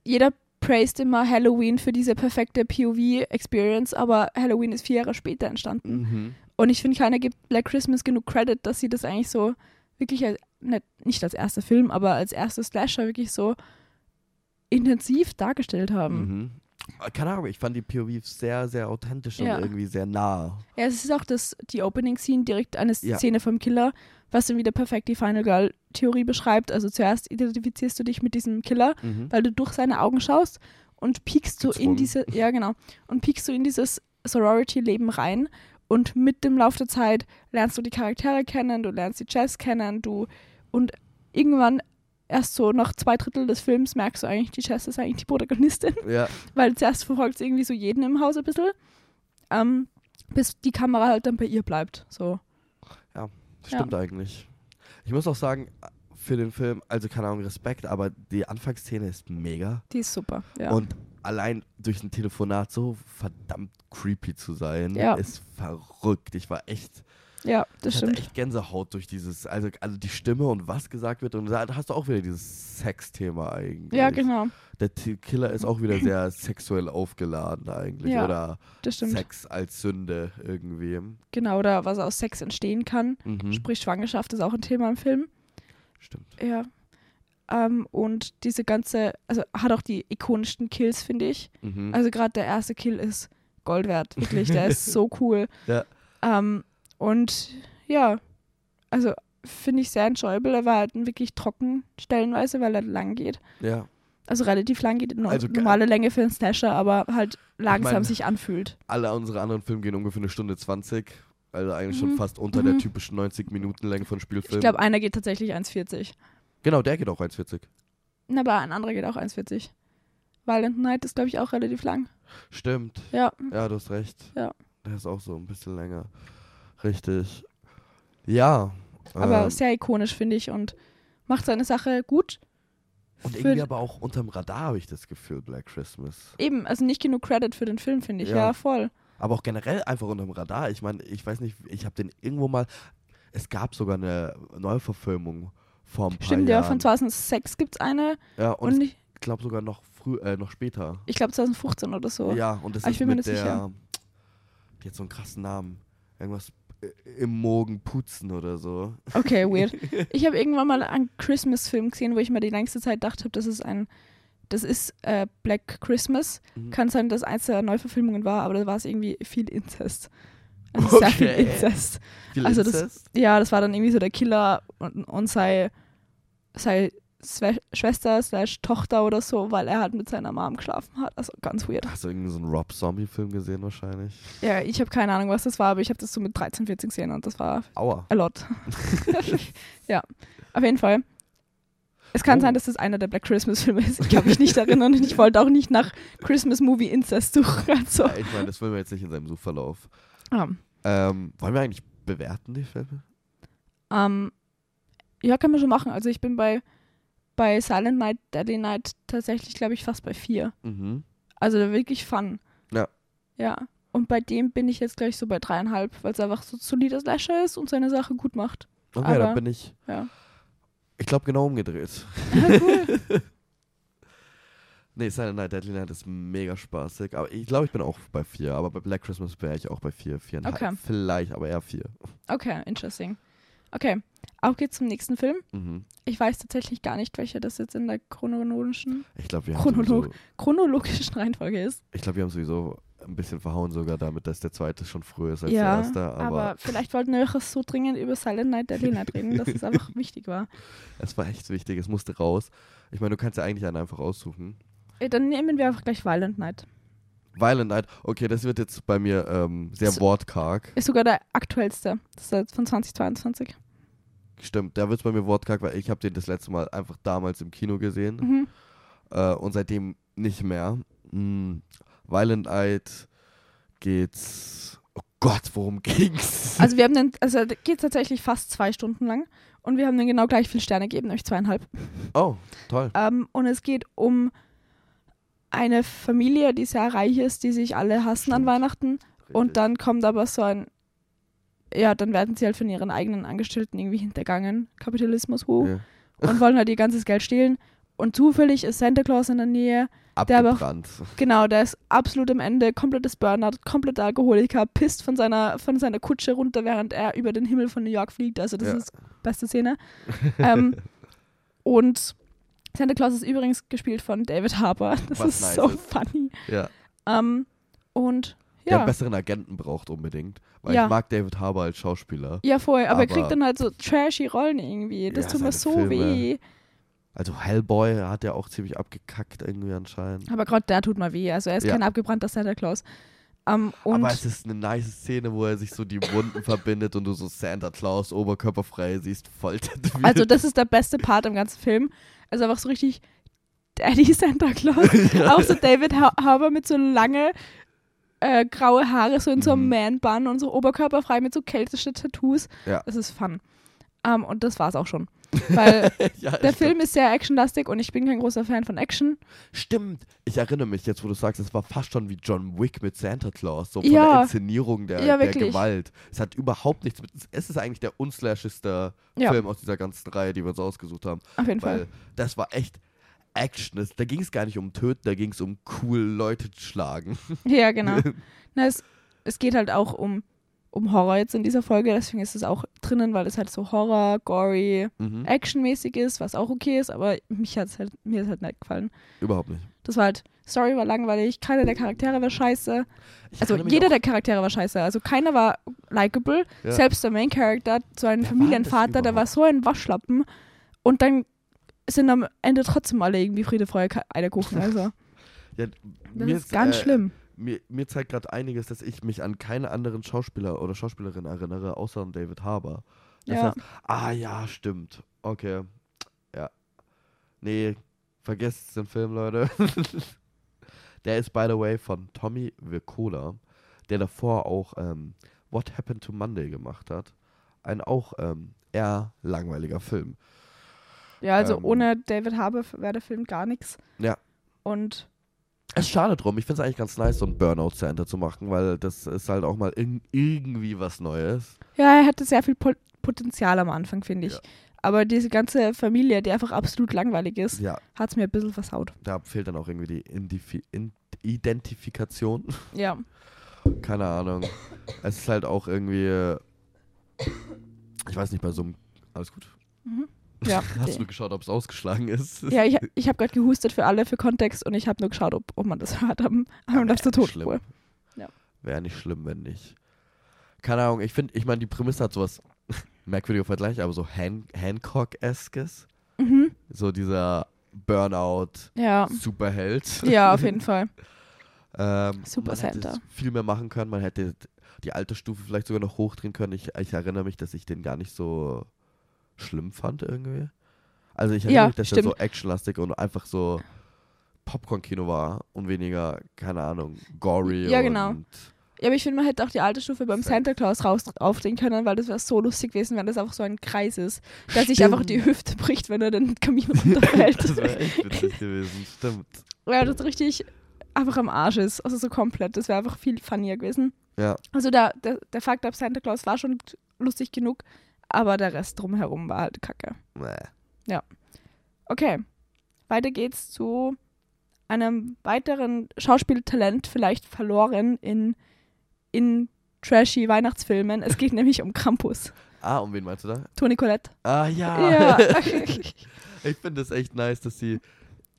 jeder praised immer Halloween für diese perfekte POV-Experience, aber Halloween ist vier Jahre später entstanden. Mhm. Und ich finde, keiner gibt Black Christmas genug Credit, dass sie das eigentlich so wirklich, als, nicht, nicht als erster Film, aber als erster Slasher wirklich so intensiv dargestellt haben. Mhm. Keine Ahnung, ich fand die POV sehr, sehr authentisch Ja. und irgendwie sehr nah. Ja, es ist auch das, die Opening-Scene direkt eine Ja. Szene vom Killer, was dann wieder perfekt die Final Girl Theorie beschreibt. Also zuerst identifizierst du dich mit diesem Killer, Mhm. weil du durch seine Augen schaust und piekst du in diese, ja genau, und piekst du in dieses Sorority-Leben rein und mit dem Lauf der Zeit lernst du die Charaktere kennen, du lernst die Jazz kennen, du und irgendwann erst so nach zwei Drittel des Films merkst du eigentlich, die Jazz ist eigentlich die Protagonistin, Ja, weil zuerst verfolgt sie irgendwie so jeden im Haus ein bisschen, ähm, bis die Kamera halt dann bei ihr bleibt, so. Stimmt eigentlich. Ich muss auch sagen, für den Film, also keine Ahnung, Respekt, aber die Anfangsszene ist mega. Die ist super, ja. Und allein durch ein Telefonat so verdammt creepy zu sein, Ja. ist verrückt. Ich war echt, ja, das ich hatte stimmt. echt Gänsehaut durch dieses, also, also die Stimme und was gesagt wird. Und da hast du auch wieder dieses Sex-Thema eigentlich. Ja, genau, Der Killer ist auch wieder sehr sexuell aufgeladen eigentlich. Ja, Oder das stimmt. Sex als Sünde irgendwie. Genau, oder was aus Sex entstehen kann. Mhm. Sprich, Schwangerschaft ist auch ein Thema im Film. Stimmt. Ja. Ähm, und diese ganze, also hat auch die ikonischsten Kills, finde ich. Mhm. Also gerade der erste Kill ist Gold wert, wirklich. Der ist so cool. Ja. Ähm, und ja, also finde ich sehr enjoyable. Er war halt wirklich trocken stellenweise, weil er lang geht. ja. Also relativ lang geht, no Also normale Länge für einen Slasher, aber halt langsam mein- sich anfühlt. Alle unsere anderen Filme gehen ungefähr eine Stunde 20. Also eigentlich schon Mhm. fast unter Mhm. der typischen 90 Minuten Länge von Spielfilmen. Ich glaube, einer geht tatsächlich 1,40. genau, der geht auch 1,40. Na, aber ein anderer geht auch 1,40. Violent Night ist, glaube ich, auch relativ lang. Stimmt. Ja, Ja, du hast recht. Ja. Der ist auch so ein bisschen länger. Richtig. Ja. aber ähm, sehr ikonisch, finde ich, und macht seine Sache gut. und irgendwie aber auch unterm Radar habe ich das Gefühl, Black Christmas. Eben, also nicht genug Credit für den Film, finde ich. Ja, Ja. voll. Aber auch generell einfach unterm Radar. Ich meine, ich weiß nicht, ich habe den irgendwo mal. Es gab sogar eine Neuverfilmung paar Stimmt, ja, von 2006 gibt es eine Ja, und, und ich glaube sogar noch früh, äh, noch später. ich glaube 2015 oder so. Ja, und das Aber ist ich bin mir mit nicht der. sicher. Die hat so einen krassen Namen. Irgendwas im Morgen putzen oder so. Okay, weird. Ich habe irgendwann mal einen Christmas-Film gesehen, wo ich mir die längste Zeit dachte, das ist ein, das ist äh, Black Christmas. Mhm. Kann sein, dass eins der Neuverfilmungen war, aber da war es irgendwie viel Inzest. Also sehr viel Okay. Inzest. Viel Also das- Inzest? Ja, das war dann irgendwie so der Killer und, und sei, sei Zwe Schwester slash Tochter oder so, weil er halt mit seiner Mom geschlafen hat. Also ganz weird. Hast du irgendeinen so einen Rob-Zombie-Film gesehen wahrscheinlich? Ja, ich habe keine Ahnung, was das war, aber ich habe das so mit 13, 14 gesehen und das war Aua. a lot. ja, auf jeden Fall. Es kann Oh. sein, dass das einer der Black Christmas-Filme ist. Ich kann mich nicht erinnern und ich wollte auch nicht nach Christmas-Movie Incest suchen. Also, Ja, ich meine, das wollen wir jetzt nicht in seinem Suchverlauf. ähm, Ähm, wollen wir eigentlich bewerten, die Filme? ähm, ja, kann man schon machen. Also ich bin bei, bei Silent Night, Deadly Night tatsächlich, glaube ich, fast bei vier. Mhm. Also wirklich fun. Ja. Ja. Und bei dem bin ich jetzt gleich so bei dreieinhalb, weil es einfach so solider Slasher ist und seine Sache gut macht. Okay, Aber- dann bin ich. Ja. Ich glaube genau umgedreht. Ja, cool. Nee, Silent Night, Deadly Night ist mega spaßig. Aber ich glaube, ich bin auch bei vier. Aber bei Black Christmas wäre ich auch bei vier, viereinhalb. Okay. Vielleicht, aber eher vier. okay, interesting. Okay, auf geht's zum nächsten Film. Mhm. Ich weiß tatsächlich gar nicht, welcher das jetzt in der chronologischen, Ich glaube, wir, haben Chronolog- sowieso- chronologischen Reihenfolge ist. ich glaub, wir haben sowieso ein bisschen verhauen sogar damit, dass der zweite schon früher ist als ja, der erste. aber, Aber, vielleicht wollten wir auch so dringend über Silent Night, Deadly Night reden, dass es einfach wichtig war. es war echt wichtig. Es musste raus. Ich meine, du kannst ja eigentlich einen einfach aussuchen. Äh, Dann nehmen wir einfach gleich Violent Night. Violent Night, okay, das wird jetzt bei mir ähm, sehr So- wortkarg. Ist sogar der aktuellste. Das ist von 2022. Stimmt, da wird es bei mir wortkarg, weil ich habe den das letzte Mal einfach damals im Kino gesehen. Mhm. äh, und seitdem nicht mehr. Mm, Violent Night geht's. Oh Gott, worum ging's? Also wir haben den, also geht tatsächlich fast zwei Stunden lang und wir haben den genau gleich viel Sterne gegeben, nämlich zweieinhalb. oh, toll. Ähm, und es geht um eine Familie, die sehr reich ist, die sich alle hassen an Stimmt. Weihnachten. Und dann kommt aber so ein, ja, dann werden sie halt von ihren eigenen Angestellten irgendwie hintergangen. Kapitalismus, huh. Ja. Und wollen halt ihr ganzes Geld stehlen. Und zufällig ist Santa Claus in der Nähe. Der aber- Abgebrannt. Genau, der ist absolut am Ende, komplettes Burnout, kompletter Alkoholiker, pisst von seiner, von seiner Kutsche runter, während er über den Himmel von New York fliegt. Also das Ja. ist beste Szene. ähm, und Santa Claus ist übrigens gespielt von David Harbour. Das Was ist nice so ist. funny. Ja. Ähm, und der einen Ja. besseren Agenten braucht unbedingt. Weil Ja. ich mag David Harbour als Schauspieler. Ja, voll. Aber, er Aber- kriegt dann halt so trashy Rollen irgendwie. Das Ja, tut mir so Filme. weh. Also Hellboy hat ja auch ziemlich abgekackt irgendwie anscheinend. Aber gerade der tut mir weh. Also er ist kein abgebrannter Santa Claus. Ähm, und Aber es ist eine nice Szene, wo er sich so die Wunden verbindet und du so Santa Claus oberkörperfrei siehst, voll tätowiert. also das ist der beste Part im ganzen Film. Also einfach so richtig Daddy Santa Claus. Auch so David ha Harbour mit so lange äh, graue Haare, so in so einem Mhm. Man-Bun und so oberkörperfrei mit so keltischen Tattoos. Ja. Das ist fun. Ähm, und das war's auch schon. Weil ja, der stimmt. Film ist sehr actionlastig und ich bin kein großer Fan von Action. Stimmt. Ich erinnere mich jetzt, wo du sagst, es war fast schon wie John Wick mit Santa Claus. So von Ja. der Inszenierung der, Ja, der. Gewalt. Es hat überhaupt nichts mit. Es ist eigentlich der unslashigste. Film aus dieser ganzen Reihe, die wir uns ausgesucht haben. Auf jeden Weil Fall. das war echt Action. Das, da ging es gar nicht um Töten, da ging es um cool Leute schlagen. Ja, genau. Na, es, es geht halt auch um, um Horror jetzt in dieser Folge, deswegen ist es auch drinnen, weil es halt so Horror, gory, Mhm. actionmäßig ist, was auch okay ist, aber mich hat's halt, mir ist halt nicht gefallen. Überhaupt nicht. Das war halt, Story war langweilig, keiner der Charaktere war scheiße. Ich Also jeder der Charaktere war scheiße. Also keiner war likable. Ja. Selbst der Main Character, so ein Wer Familienvater, der war so ein Waschlappen. Und dann sind am Ende trotzdem alle irgendwie Friede, Freude, Eierkuchen. Also Ja, das mir ist ganz äh, schlimm. Mir, mir zeigt gerade einiges, dass ich mich an keinen anderen Schauspieler oder Schauspielerin erinnere, außer an David Harbour. Das Ja. heißt, ah ja, stimmt. Okay. Ja. Nee, vergesst den Film, Leute. der ist, by the way, von Tommy Wirkola, der davor auch ähm, What Happened to Monday gemacht hat. Ein auch ähm, eher langweiliger Film. Ja, also ähm, ohne David Harbour wäre der Film gar nichts. Ja. Und Es ist schade drum. Ich finde es eigentlich ganz nice, so ein Burnout Center zu machen, weil das ist halt auch mal in, irgendwie was Neues. ja, er hatte sehr viel Pot Potenzial am Anfang, finde ich. Ja. Aber diese ganze Familie, die einfach absolut langweilig ist, Ja, hat es mir ein bisschen versaut. da fehlt dann auch irgendwie die Indifi in Identifikation. Ja. Keine Ahnung. Es ist halt auch irgendwie. Ich weiß nicht, bei so einem. Alles gut. Mhm. Ja. Hast du geschaut, ob es ausgeschlagen ist? Ja, ich, ich habe gerade gehustet für alle, für Kontext und ich habe nur geschaut, ob, ob man das hört am, am letzten nicht schlimm. Tonspur. Wäre nicht schlimm, wenn nicht. Keine Ahnung, ich finde, ich meine, die Prämisse hat sowas merkwürdiger Vergleich, aber so Han Hancock-eskes. Mhm. So dieser Burnout, Ja. Superheld. ja, auf jeden Fall. Ähm, Super man hätte viel mehr machen können. Man hätte die Altersstufe vielleicht sogar noch hochdrehen können. Ich, ich erinnere mich, dass ich den gar nicht so schlimm fand irgendwie. Also ich erinnere Ja, mich, dass er so stimmt. actionlastig und einfach so Popcorn-Kino war und weniger, keine Ahnung, gory Ja, genau. Ja, aber ich finde, man hätte auch die alte Stufe beim. Santa Claus raus aufdrehen können, weil das wäre so lustig gewesen, wenn das einfach so ein Kreis ist, der sich einfach die Hüfte bricht, wenn er den Kamin runterfällt. das wäre echt witzig gewesen, stimmt. ja, das richtig einfach am Arsch ist. Also so komplett. Das wäre einfach viel funnier gewesen. Ja, Also der, der, der Fakt ab Santa Claus war schon lustig genug, aber der Rest drumherum war halt kacke. nee. Okay, weiter geht's zu einem weiteren Schauspieltalent, vielleicht verloren in, in trashy Weihnachtsfilmen. Es geht nämlich um Krampus. Ah, um wen meinst du da? Toni Collette. Ah, ja. Ja. ich finde es echt nice, dass sie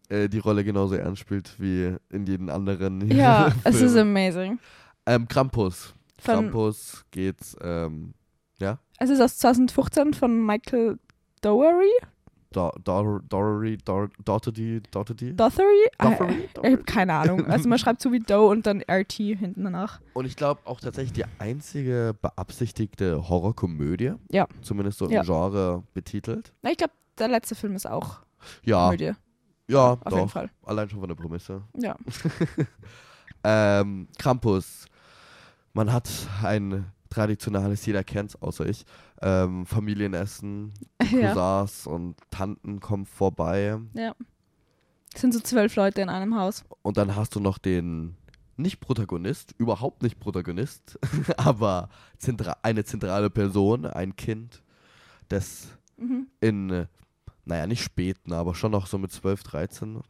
äh, die Rolle genauso ernst spielt wie in jedem anderen ja, es ist amazing. Ähm, Krampus. Von- Krampus geht's, ähm, Es ist aus 2015 von Michael Dowery. Do Dor Dory, Dor Doherty, Doherty? Dothery? Dothery? Äh, ich habe keine Ahnung. Also man schreibt so wie Doe und dann RT hinten danach. Und ich glaube auch tatsächlich die einzige beabsichtigte Horrorkomödie. Ja. Zumindest so Ja. im Genre betitelt. Na, ich glaube, der letzte Film ist auch Ja, Komödie. ja, Auf jeden doch. Fall. Allein schon von der Prämisse. Ja. Ähm, Krampus. Man hat ein traditionelles, jeder kennt's, außer ich. Ähm, Familienessen, ja. Cousins und Tanten kommen vorbei. ja. Es sind so zwölf Leute in einem Haus. Und dann hast du noch den nicht Protagonist, überhaupt nicht Protagonist, aber zentra eine zentrale Person, ein Kind, das Mhm. in, äh, naja, nicht späten, aber schon noch so mit 12, 13,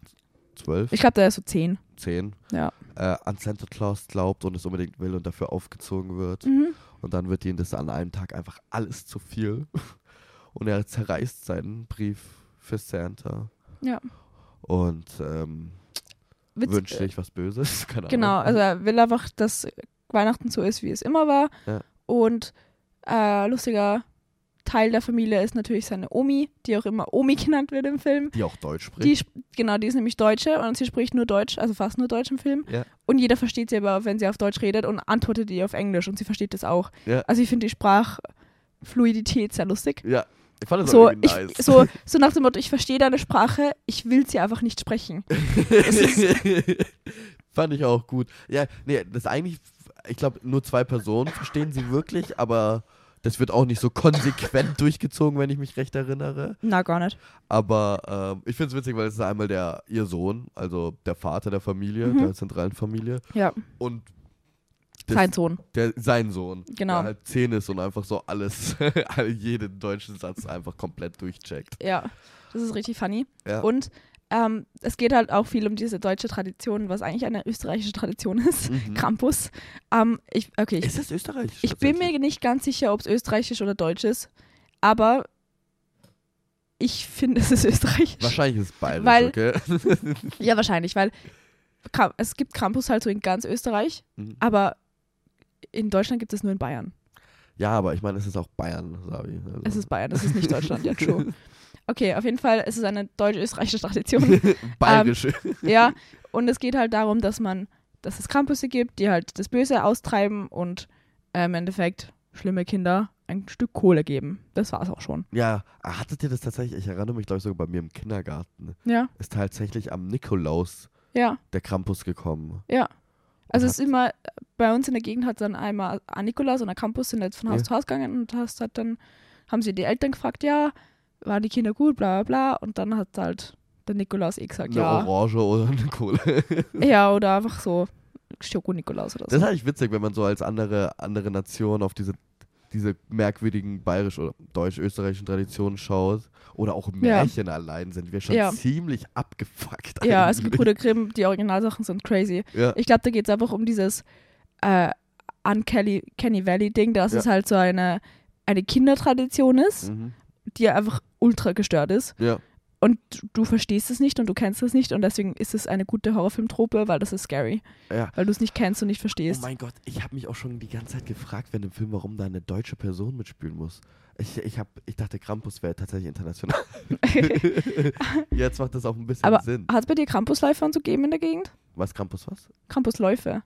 12, Ich glaube, der ist so zehn. 10, Ja. äh, an Santa Claus glaubt und es unbedingt will und dafür aufgezogen wird. Mhm. Und dann wird ihm das an einem Tag einfach alles zu viel. Und er zerreißt seinen Brief für Santa Ja. und ähm, Witz- wünscht sich was Böses. Keine Genau, Ahnung. also er will einfach, dass Weihnachten so ist, wie es immer war. Ja. Und äh, lustiger Teil der Familie ist natürlich seine Omi, die auch immer Omi genannt wird im Film. Die auch Deutsch spricht. Die, genau, die ist nämlich Deutsche und sie spricht nur Deutsch, also fast nur Deutsch im Film. Ja. Und jeder versteht sie aber, wenn sie auf Deutsch redet und antwortet ihr auf Englisch und sie versteht das auch. Ja. Also ich finde die Sprachfluidität sehr lustig. ja, ich fand das So, ich, nice. so, so nach dem Motto, ich verstehe deine Sprache, ich will sie einfach nicht sprechen. Fand ich auch gut. Ja, nee, das eigentlich, ich glaube, nur zwei Personen verstehen sie wirklich, aber das wird auch nicht so konsequent durchgezogen, wenn ich mich recht erinnere. Na, gar nicht. Aber ähm, ich finde es witzig, weil es ist einmal der ihr Sohn, also der Vater der Familie, Mhm. der zentralen Familie, Ja, und das- sein Sohn. der, sein Sohn, Genau. der halt zehn ist und einfach so alles, jeden deutschen Satz einfach komplett durchcheckt. Ja, das ist richtig funny. Ja. Und ähm, es geht halt auch viel um diese deutsche Tradition, was eigentlich eine österreichische Tradition ist. Mhm. Krampus. Ähm, ich, okay, Ist das Österreich? ich bin mir nicht ganz sicher, ob es österreichisch oder deutsch ist, aber ich finde, es ist österreichisch. Wahrscheinlich ist es bayerisch, Weil- okay? Ja, wahrscheinlich, weil es gibt Krampus halt so in ganz Österreich, Mhm. aber in Deutschland gibt es nur in Bayern. Ja, aber ich meine, es ist auch Bayern, Sabi. Also. Es ist Bayern, es ist nicht Deutschland, ja, true. Okay, auf jeden Fall, es ist eine deutsch-österreichische Tradition. Bayerisch. ja, und es geht halt darum, dass man, dass es Campusse gibt, die halt das Böse austreiben und äh, im Endeffekt schlimme Kinder ein Stück Kohle geben. Das war's auch schon. ja, hattet ihr das tatsächlich? Ich erinnere mich, glaube ich, sogar bei mir im Kindergarten. Ja, Ist tatsächlich am Nikolaus ja, der Krampus gekommen. ja. Also es ist immer, bei uns in der Gegend hat dann einmal an Nikolaus und der Campus sind jetzt von Haus Ja. zu Haus gegangen und hast halt dann, haben sie die Eltern gefragt, ja, waren die Kinder gut, bla bla bla. Und dann hat halt der Nikolaus eh gesagt, Eine ja. Orange oder eine Kohle. Ja, oder einfach so Schoko-Nikolaus oder Das ist so. eigentlich witzig, wenn man so als andere, andere Nation auf diese, diese merkwürdigen bayerisch- oder deutsch-österreichischen Traditionen schaut. Oder auch Ja. Märchen allein sind wir schon Ja. ziemlich abgefuckt. Ja, es eigentlich. gibt Bruder Grimm, die Originalsachen sind crazy. Ja. Ich glaube, da geht es einfach um dieses äh, Uncanny Canny Valley-Ding, dass Ja. es halt so eine, eine Kindertradition ist, Mhm. Die einfach ultra gestört ist. Ja. Und du verstehst es nicht und du kennst es nicht und deswegen ist es eine gute Horrorfilmtrope, weil das ist scary. Ja. Weil du es nicht kennst und nicht Oh verstehst. mein Gott, ich habe mich auch schon die ganze Zeit gefragt, wenn im Film, warum da eine deutsche Person mitspielen muss. Ich, ich, hab, ich dachte, Krampus wäre tatsächlich international. Jetzt macht das auch ein bisschen Aber Sinn. Hat es bei dir Campusläufe und so gegeben in der Gegend? Was, Krampus was? Campusläufe.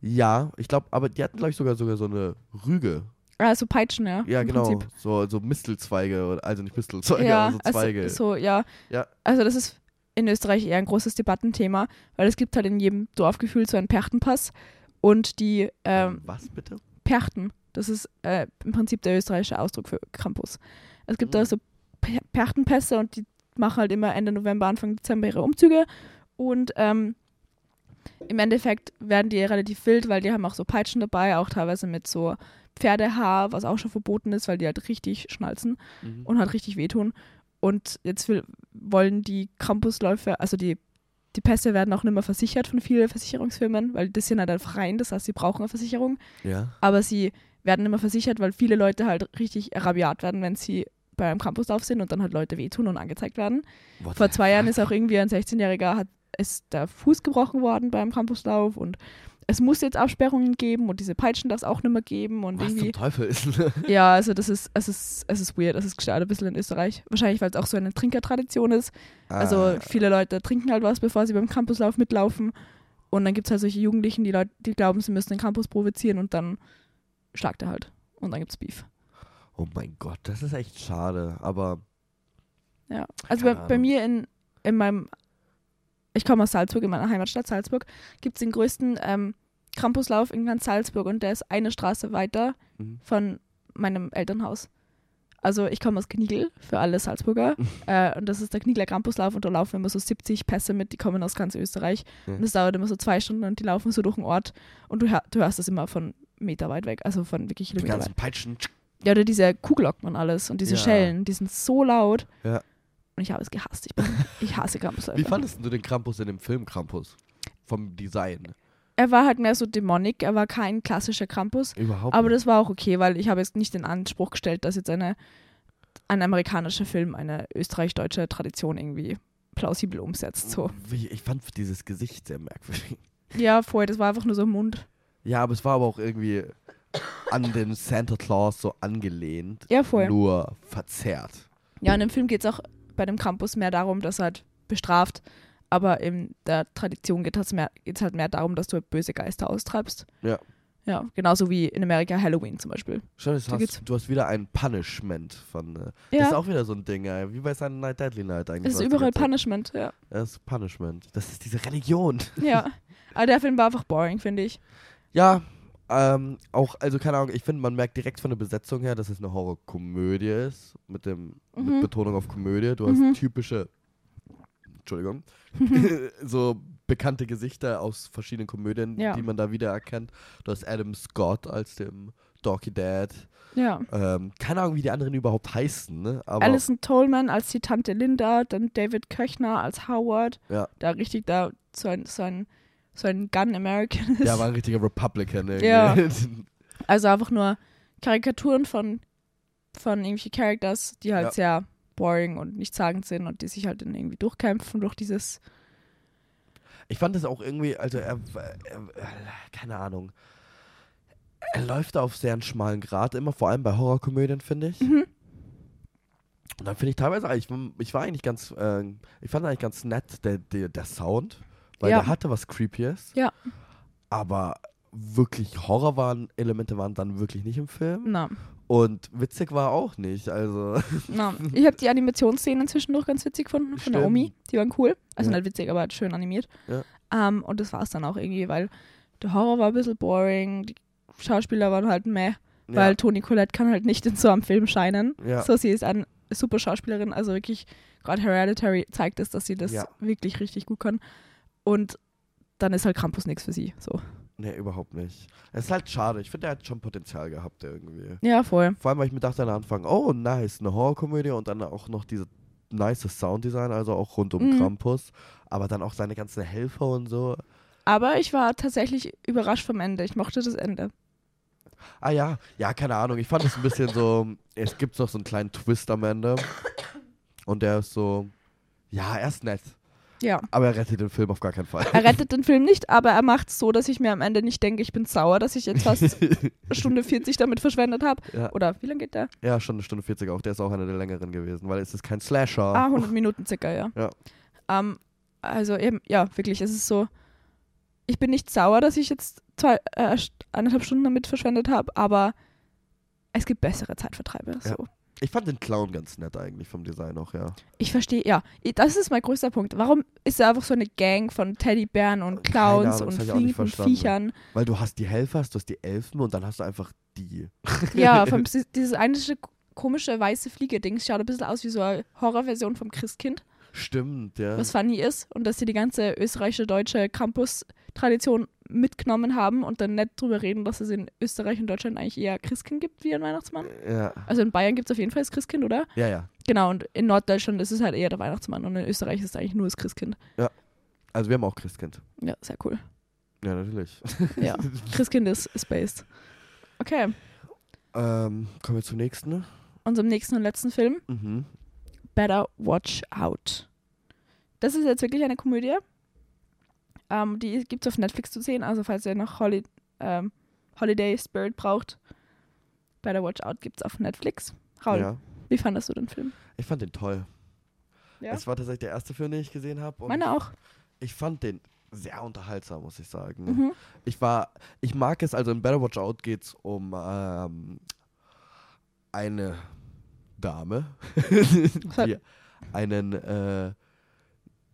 Ja, ich glaube, aber die hatten, glaube ich, sogar, sogar so eine Rüge. Also Peitschen, ja. Ja, genau. Prinzip. So, so Mistelzweige, also nicht Mistelzweige, ja, aber so Zweige. Also, so, ja. Ja. Also das ist in Österreich eher ein großes Debattenthema, weil es gibt halt in jedem Dorf gefühlt so einen Perchtenpass und die ähm, Was bitte? Perchten, das ist äh, im Prinzip der österreichische Ausdruck für Campus. Es gibt Mhm. da so Per- Perchtenpässe und die machen halt immer Ende November, Anfang Dezember ihre Umzüge und ähm, im Endeffekt werden die relativ wild, weil die haben auch so Peitschen dabei, auch teilweise mit so Pferdehaar, was auch schon verboten ist, weil die halt richtig schnalzen Mhm. und halt richtig wehtun. Und jetzt will, wollen die Campusläufe, also die, die Pässe werden auch nicht mehr versichert von vielen Versicherungsfirmen, weil das sind halt einfach rein, das heißt, sie brauchen eine Versicherung. Ja. Aber sie werden nicht mehr versichert, weil viele Leute halt richtig rabiat werden, wenn sie bei einem Campuslauf sind und dann halt Leute wehtun und angezeigt werden. What Vor zwei Jahren ist auch irgendwie ein 16-Jähriger, hat ist der Fuß gebrochen worden beim Campuslauf und es muss jetzt Absperrungen geben und diese Peitschen darf es auch nicht mehr geben und Was irgendwie. zum Teufel ist Ja, also das ist, es ist, es ist weird, es ist gestört ein bisschen in Österreich. Wahrscheinlich, weil es auch so eine Trinkertradition ist. Also Ah, viele Leute trinken halt was, bevor sie beim Campuslauf mitlaufen. Und dann gibt es halt solche Jugendlichen, die Leute, die glauben, sie müssen den Campus provozieren und dann schlagt er halt. Und dann gibt's Beef. Oh mein Gott, das ist echt schade. Aber Ja. Also bei, bei mir in, in meinem, ich komme aus Salzburg, in meiner Heimatstadt Salzburg, gibt es den größten ähm, Campuslauf in ganz Salzburg und der ist eine Straße weiter Mhm. von meinem Elternhaus. Also ich komme aus Kniegel, für alle Salzburger. äh, und das ist der Kniegler Campuslauf und da laufen immer so 70 Pässe mit, die kommen aus ganz Österreich. Ja. Und es dauert immer so zwei Stunden und die laufen so durch den Ort und du, hör, du hörst das immer von Meter weit weg, also von wirklich die Kilometer weit. ganzen Peitschen. Ja, oder diese Kuhglocken und alles und diese Ja. Schellen, die sind so laut. Ja. Und ich habe es gehasst. Ich, bin, ich hasse Campusläufe. Wie fandest du den Krampus in dem Film Krampus? Vom Design? er war halt mehr so dämonic, er war kein klassischer Krampus. Überhaupt Aber nicht. das war auch okay, weil ich habe jetzt nicht den Anspruch gestellt, dass jetzt eine, ein amerikanischer Film eine österreich-deutsche Tradition irgendwie plausibel umsetzt. So. Ich fand dieses Gesicht sehr merkwürdig. Ja, vorher, das war einfach nur so ein Mund. Ja, aber es war aber auch irgendwie an den Santa Claus so angelehnt. Ja, voll. Nur verzerrt. Ja, in dem Film geht es auch bei dem Campus mehr darum, dass er halt bestraft. Aber in der Tradition geht es halt mehr darum, dass du halt böse Geister austreibst. Ja. Ja, genauso wie in Amerika Halloween zum Beispiel. Das geht's- hast, du hast wieder ein Punishment von. Äh, Das Ja, ist auch wieder so ein Ding, äh, wie bei Silent Night Deadly Night eigentlich. es ist überall Punishment, ja. Das ist Punishment. Das ist diese Religion. Ja. Aber der Film war einfach boring, finde ich. Ja, ähm, auch, also keine Ahnung, ich finde, man merkt direkt von der Besetzung her, dass es eine Horrorkomödie ist, mit dem, Mhm. mit Betonung auf Komödie. Du hast Mhm. typische, Entschuldigung, so bekannte Gesichter aus verschiedenen Komödien, Ja. die man da wiedererkennt. Du hast Adam Scott als dem Dorky Dad. Ja. Ähm, keine Ahnung, wie die anderen überhaupt heißen, ne? Aber Alison Tolman als die Tante Linda, dann David Köchner als Howard, Ja. da richtig da so ein, so ein, so ein Gun American ist. der war ein richtiger Republican irgendwie. Ja. Also einfach nur Karikaturen von, von irgendwelche Characters, die halt Ja. sehr boring und nichtssagend sind und die sich halt dann irgendwie durchkämpfen durch dieses. Ich fand es auch irgendwie, also er, er, er, keine Ahnung. Er läuft auf sehr einen schmalen Grat immer, vor allem bei Horrorkomödien, finde ich. Mhm. Und dann finde ich teilweise, eigentlich- ich war eigentlich ganz, äh, ich fand eigentlich ganz nett der, der, der Sound, weil Ja. der hatte was Creepies. Ja. Aber wirklich Horror waren, Elemente waren dann wirklich nicht im Film. Na, Und witzig war auch nicht, also. na. Ich habe die Animationsszenen zwischendurch ganz witzig gefunden von der Stimmt. Omi. Die waren cool. Also Ja. nicht witzig, aber halt schön animiert. Ja. Ähm, und das war es dann auch irgendwie, weil der Horror war ein bisschen boring, die Schauspieler waren halt meh, weil Toni Collette kann halt nicht in so einem Film scheinen. ja, So, sie ist eine super Schauspielerin, also wirklich, gerade Hereditary zeigt es, dass sie das Ja. wirklich richtig gut kann. Und dann ist halt Krampus nichts für sie. So. nee, überhaupt nicht. Es ist halt schade. Ich finde, er hat schon Potenzial gehabt irgendwie. Ja, voll. Vor allem, weil ich mir dachte am Anfang, oh, nice, eine Horrorkomödie und dann auch noch diese nice Sounddesign, also auch rund um Mhm. Krampus. Aber dann auch seine ganzen Helfer und so. Aber ich war tatsächlich überrascht vom Ende. Ich mochte das Ende. Ah ja, ja, keine Ahnung. Ich fand es ein bisschen so, es gibt noch so einen kleinen Twist am Ende. Und der ist so, ja, er ist nett. Ja. Aber er rettet den Film auf gar keinen Fall. Er rettet den Film nicht, aber er macht es so, dass ich mir am Ende nicht denke, ich bin sauer, dass ich jetzt fast Stunde 40 damit verschwendet habe. ja, Oder wie lange geht der? ja, schon eine Stunde 40 auch. Der ist auch einer der längeren gewesen, weil es ist kein Slasher. Ah, 100 Minuten circa, ja. Ja. Ähm, also eben, ja, wirklich, es ist so, ich bin nicht sauer, dass ich jetzt zwei, äh, eineinhalb Stunden damit verschwendet habe, aber es gibt bessere Zeitvertreibe. Ja. So. Ich fand den Clown ganz nett eigentlich vom Design auch, ja. Ich verstehe, ja, das ist mein größter Punkt. Warum ist er einfach so eine Gang von Teddybären und Clowns Ahnung, und fliegenden. Viechern? Weil du hast die Helfer, hast, du hast die Elfen und dann hast du einfach die. Ja, vom, dieses eine komische weiße Fliegedings schaut ein bisschen aus wie so eine Horrorversion vom Christkind. Stimmt, ja. was funny ist und dass sie die ganze österreichische deutsche Campus-Tradition mitgenommen haben und dann nicht drüber reden, dass es in Österreich und Deutschland eigentlich eher Christkind gibt wie ein Weihnachtsmann. Ja, Also in Bayern gibt es auf jeden Fall das Christkind, oder? ja, ja. Genau, und in Norddeutschland ist es halt eher der Weihnachtsmann und in Österreich ist es eigentlich nur das Christkind. Also wir haben auch Christkind. Ja, sehr cool. Ja, natürlich. Ja, Christkind ist, based. Okay, ähm, kommen wir zum nächsten. unserem nächsten und letzten Film, Mhm. Better Watch Out. Das ist jetzt wirklich eine Komödie. Ähm, die gibt es auf Netflix zu sehen, also falls ihr noch Holi ähm, Holiday Spirit braucht. Better Watch Out gibt es auf Netflix. Raul, Ja. wie fandest du den Film? Ich fand den toll. Ja. Es war tatsächlich der erste Film, den ich gesehen habe. Meine auch. Ich fand den sehr unterhaltsam, muss ich sagen. Mhm. Ich war, ich mag es, also in Better Watch Out geht es um ähm, eine Dame, die einen, äh,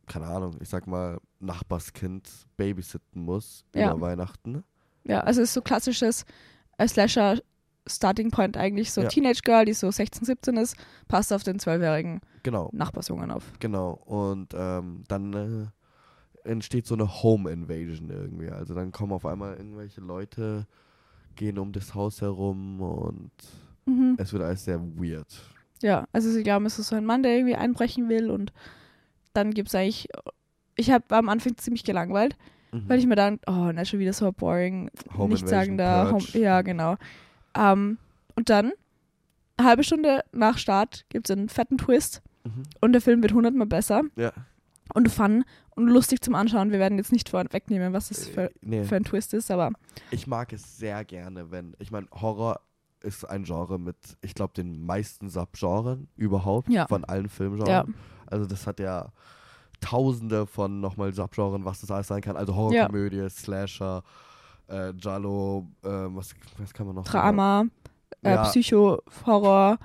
keine Ahnung, ich sag mal, Nachbarskind babysitten muss Ja. über Weihnachten. Ja, also es ist so klassisches äh, Slasher Starting Point eigentlich. So Ja. Teenage Girl, die so 16, 17 ist, passt auf den zwölfjährigen Genau, Nachbarsjungen auf. genau. Und ähm, dann äh, entsteht so eine Home Invasion irgendwie. Also dann kommen auf einmal irgendwelche Leute, gehen um das Haus herum und Mhm. es wird alles sehr weird. Ja, also sie glauben, es ist so ein Mann, der irgendwie einbrechen will und dann gibt es eigentlich, ich habe am Anfang ziemlich gelangweilt, Mhm. weil ich mir dann, oh, nicht schon wieder so boring, Home nicht sagen da, Home, ja genau. Ähm, und dann, eine halbe Stunde nach Start gibt es einen fetten Twist Mhm. und der Film wird hundertmal besser Ja. und fun und lustig zum Anschauen. Wir werden jetzt nicht vorwegnehmen, was das für, Äh, nee. für ein Twist ist, aber Ich mag es sehr gerne, wenn, ich meine, Horror ist ein Genre mit, ich glaube, den meisten Subgenren überhaupt Ja. von allen Filmgenres. ja, Also das hat ja tausende von nochmal Subgenren, was das alles sein kann. Also Horrorkomödie, Slasher, äh, Giallo, äh, was, was kann man noch? Drama, äh, Ja. Psycho, Horror,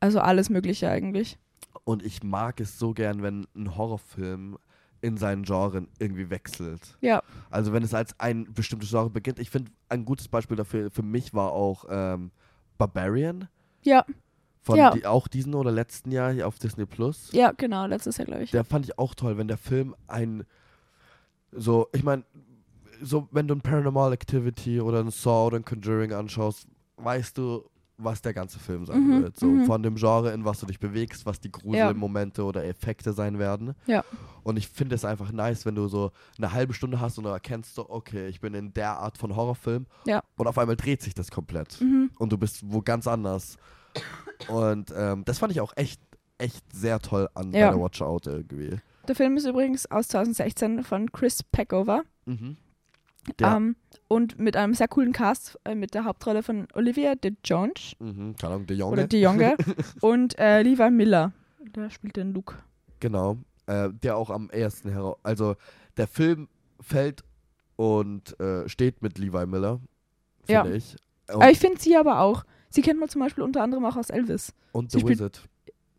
also alles Mögliche eigentlich. Und ich mag es so gern, wenn ein Horrorfilm in seinen Genren irgendwie wechselt. Ja, Also wenn es als ein bestimmtes Genre beginnt. Ich finde, ein gutes Beispiel dafür für mich war auch ähm, Barbarian. ja, Von Ja. die, auch diesen oder letzten Jahr hier auf Disney Plus. ja, genau, letztes Jahr, glaube ich. Der fand ich auch toll, wenn der Film ein so, ich meine, so wenn du ein Paranormal Activity oder ein Saw oder ein Conjuring anschaust, weißt du, was der ganze Film sein Mhm, wird. So mhm. von dem Genre, in was du dich bewegst, was die Gruselmomente oder Effekte sein werden. Ja. Und ich finde es einfach nice, wenn du so eine halbe Stunde hast und du erkennst so, okay, ich bin in der Art von Horrorfilm Ja. und auf einmal dreht sich das komplett Mhm. und du bist wo ganz anders. Und ähm, das fand ich auch echt, echt sehr toll an Ja. bei der Watch Out irgendwie. Der Film ist übrigens aus 2016 von Chris Peckover Mhm. Ja. ähm, und mit einem sehr coolen Cast, äh, mit der Hauptrolle von Olivia de Jones Mhm. Keine Ahnung, De Jong. oder de Jonge und äh, Levi Miller. Der spielt den Luke. Genau. Äh, der auch am ersten heraus. Also der Film fällt und äh, steht mit Levi Miller, finde Ja. ich. Und, Aber ich finde sie aber auch. Sie kennt man zum Beispiel unter anderem auch aus Elvis. und sie The Wizard.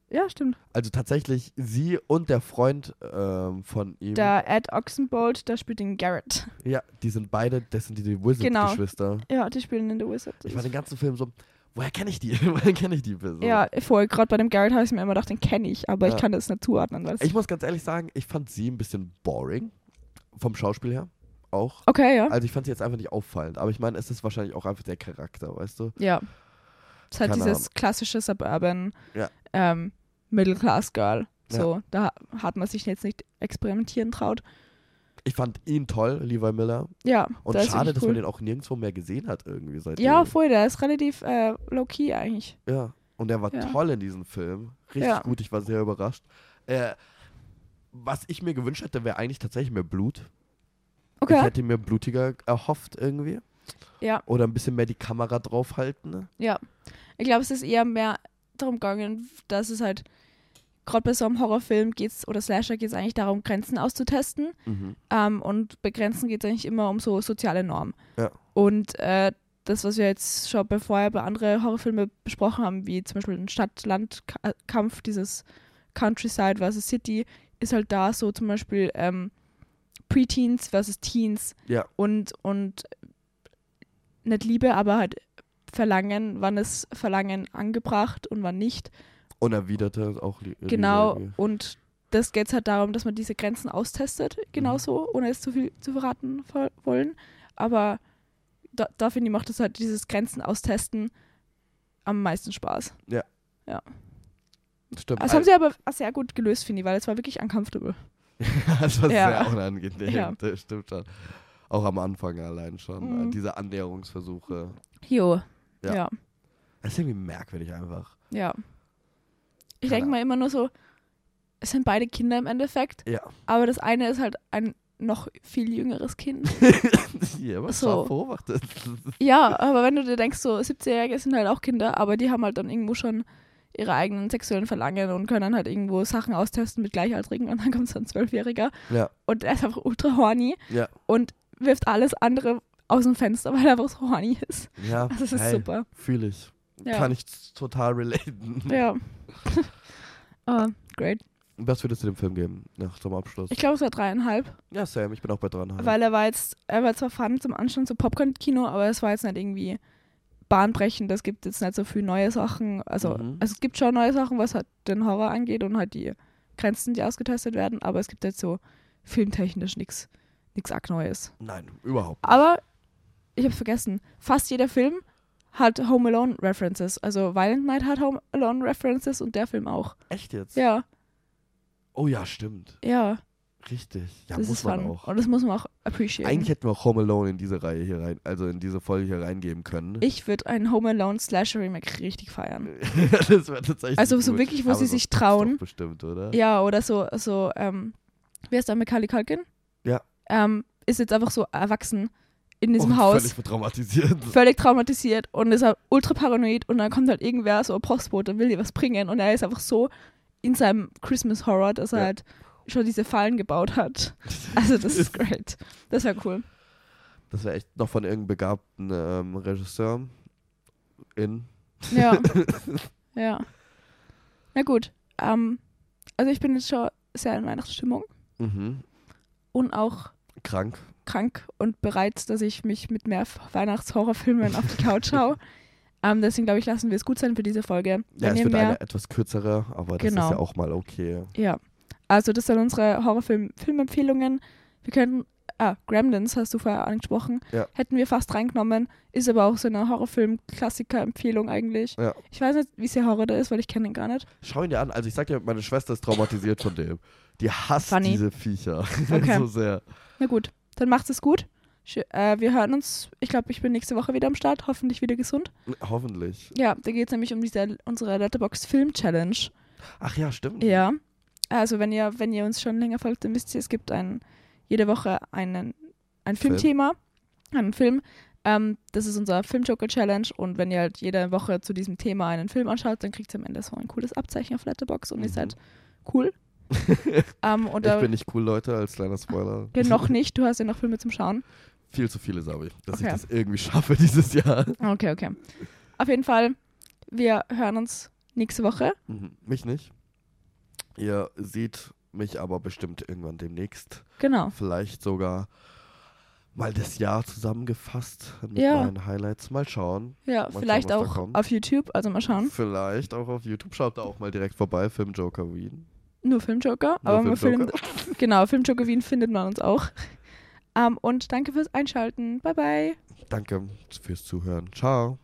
Ja, stimmt. Also tatsächlich sie und der Freund ähm, von ihm. Der Ed Oxenbold, der spielt den Garrett. ja, die sind beide, das sind die Genau. Wizard-Geschwister. Ja, die spielen in The Wizard. Ich war den ganzen Film so, woher kenne ich die? woher kenne ich die Person? ja, voll. Gerade bei dem Garrett habe ich mir immer gedacht, den kenne ich, aber Ja. ich kann das nicht zuordnen. Ich muss ganz ehrlich sagen, ich fand sie ein bisschen boring. Vom Schauspiel her auch. okay, ja. Also ich fand sie jetzt einfach nicht auffallend. Aber ich meine, es ist wahrscheinlich auch einfach der Charakter, weißt du? Ja. Es ist halt Keine dieses klassische Suburban Ja. ähm, Middle Class Girl. Ja. So, da hat man sich jetzt nicht experimentieren traut. Ich fand ihn toll, Levi Miller. Ja, Und ist schade, dass cool. man den auch nirgendwo mehr gesehen hat irgendwie seitdem. Ja, voll, der ist relativ äh, low-key eigentlich. Ja. Und er war Ja. toll in diesem Film. Richtig Ja. gut, ich war sehr überrascht. Äh, was ich mir gewünscht hätte, wäre eigentlich tatsächlich mehr Blut. Ich Okay. hätte mir blutiger erhofft irgendwie. Ja, Oder ein bisschen mehr die Kamera draufhalten. ne? ja. Ich glaube, es ist eher mehr darum gegangen, dass es halt, gerade bei so einem Horrorfilm geht's oder Slasher geht es eigentlich darum, Grenzen auszutesten. Mhm. Ähm, und bei Grenzen geht es eigentlich immer um so soziale Normen. Ja. Und äh, das, was wir jetzt schon bei vorher bei anderen Horrorfilmen besprochen haben, wie zum Beispiel ein Stadt-Land-Kampf, dieses Countryside versus City, ist halt da so zum Beispiel ähm, Preteens versus Teens Ja. und, und nicht Liebe, aber halt Verlangen, wann ist Verlangen angebracht und wann nicht. Unerwiderte auch. Li Liebe Genau, und das geht halt darum, dass man diese Grenzen austestet, Mhm. genauso, ohne jetzt zu viel zu verraten wollen. Aber da, da finde ich, macht das halt dieses Grenzen austesten am meisten Spaß. Stimmt. Das haben sie aber sehr gut gelöst, finde ich, weil es war wirklich uncomfortable. das war Ja. sehr unangenehm. Ja. Das stimmt schon. Auch am Anfang allein schon. Mhm. äh, Diese Annäherungsversuche. Jo. Ja. Ja. ja. Das ist irgendwie merkwürdig einfach. Ich Keine denke mal immer nur so, es sind beide Kinder im Endeffekt, Ja. aber das eine ist halt ein noch viel jüngeres Kind. ja, was So. beobachtet. Ja, aber wenn du dir denkst, so 17-Jährige sind halt auch Kinder, aber die haben halt dann irgendwo schon ihre eigenen sexuellen Verlangen und können dann halt irgendwo Sachen austesten mit Gleichaltrigen und dann kommt so ein Zwölfjähriger ja, und der ist einfach ultra horny ja, und wirft alles andere aus dem Fenster, weil er einfach so horny ist. ja. Das ist hey, super. Fühle ich. Ja. Kann ich total relaten. Ja. oh, great. Was würdest du dem Film geben, nach zum Abschluss? Ich glaube, es war dreieinhalb, ja, Sam, ich bin auch bei dran. weil er war jetzt, er war zwar fun zum Anschauen, so Popcorn-Kino, aber es war jetzt nicht irgendwie bahnbrechend. Es gibt jetzt nicht so viele neue Sachen. Also, Mhm. also es gibt schon neue Sachen, was halt den Horror angeht und halt die Grenzen, die ausgetestet werden, aber es gibt jetzt so filmtechnisch nichts nichts arg Neues. Nein, überhaupt nicht. Aber ich habe vergessen, fast jeder Film hat Home Alone References. Also Violent Night hat Home Alone References und der Film auch. Echt jetzt? Ja, Oh ja, stimmt. ja. Richtig. Ja, das muss ist man fun. auch. Und das muss man auch appreciaten. Eigentlich hätten wir auch Home Alone in diese Reihe hier rein, also in diese Folge hier reingeben können. ich würde einen Home Alone Slasher Remake richtig feiern. das wäre tatsächlich Also so gut. wirklich, wo Aber sie sich trauen. Bestimmt, oder? Ja, oder so, so ähm, wer ist da Macaulay Culkin? Ja. Ähm, ist jetzt einfach so erwachsen in diesem Und Haus. Völlig traumatisiert. völlig traumatisiert und ist halt ultra paranoid und dann kommt halt irgendwer, so ein Postbote, und will dir was bringen und er ist einfach so in seinem Christmas Horror, dass er Ja. halt schon diese Fallen gebaut hat. Also das ist great. Das wäre cool. Das wäre echt noch von irgendeinem begabten ähm, Regisseur in. Ja. ja. Na gut. Ähm, also ich bin jetzt schon sehr in Weihnachtsstimmung Mhm. Und auch Krank. krank und bereit, dass ich mich mit mehr Weihnachtshorrorfilmen auf die Couch schaue. Ähm, deswegen glaube ich, lassen wir es gut sein für diese Folge. Ja, Wenn es wird eine etwas kürzere, aber das Genau. ist ja auch mal okay. Ja, also das sind unsere Horrorfilm-Filmempfehlungen. Wir könnten, ah, Gremlins hast du vorher angesprochen, Ja. hätten wir fast reingenommen, ist aber auch so eine Horrorfilm-Klassiker-Empfehlung eigentlich. Ja. Ich weiß nicht, wie sehr Horror der ist, weil ich kenne ihn gar nicht. Schau ihn dir an. Also ich sag dir, meine Schwester ist traumatisiert von dem. Die hasst Funny. diese Viecher Okay. so sehr. Na gut, dann macht es gut. Äh, wir hören uns, ich glaube, ich bin nächste Woche wieder am Start, hoffentlich wieder gesund. Hoffentlich. Ja, da geht es nämlich um diese, unsere Letterbox Film Challenge. Ach ja, stimmt. Ja. Also wenn ihr, wenn ihr uns schon länger folgt, dann wisst ihr, es gibt ein, jede Woche einen, ein Film. Filmthema, einen Film. Ähm, das ist unser Filmjoker Challenge und wenn ihr halt jede Woche zu diesem Thema einen Film anschaut, dann kriegt ihr am Ende so ein cooles Abzeichen auf Letterbox und ihr Mhm. seid cool. ähm, ich bin nicht cool, Leute, als kleiner Spoiler. ja, noch nicht, du hast ja noch Filme zum Schauen. Viel zu viele, Sabi, dass Okay. ich das irgendwie schaffe dieses Jahr. Okay, okay. Auf jeden Fall, wir hören uns nächste Woche. Mhm. Mich nicht. Ihr seht mich aber bestimmt irgendwann demnächst. Genau. Vielleicht sogar mal das Jahr zusammengefasst mit Ja. meinen Highlights. Mal schauen. Ja, schauen, vielleicht da auch auf YouTube, also mal schauen. Vielleicht auch auf YouTube. Schaut da auch mal direkt vorbei. Film Joker Wien. Nur Filmjoker, Nur aber Film Film genau, Filmjoker Wien findet man uns auch. Ähm, und danke fürs Einschalten. Bye bye. Danke fürs Zuhören. Ciao.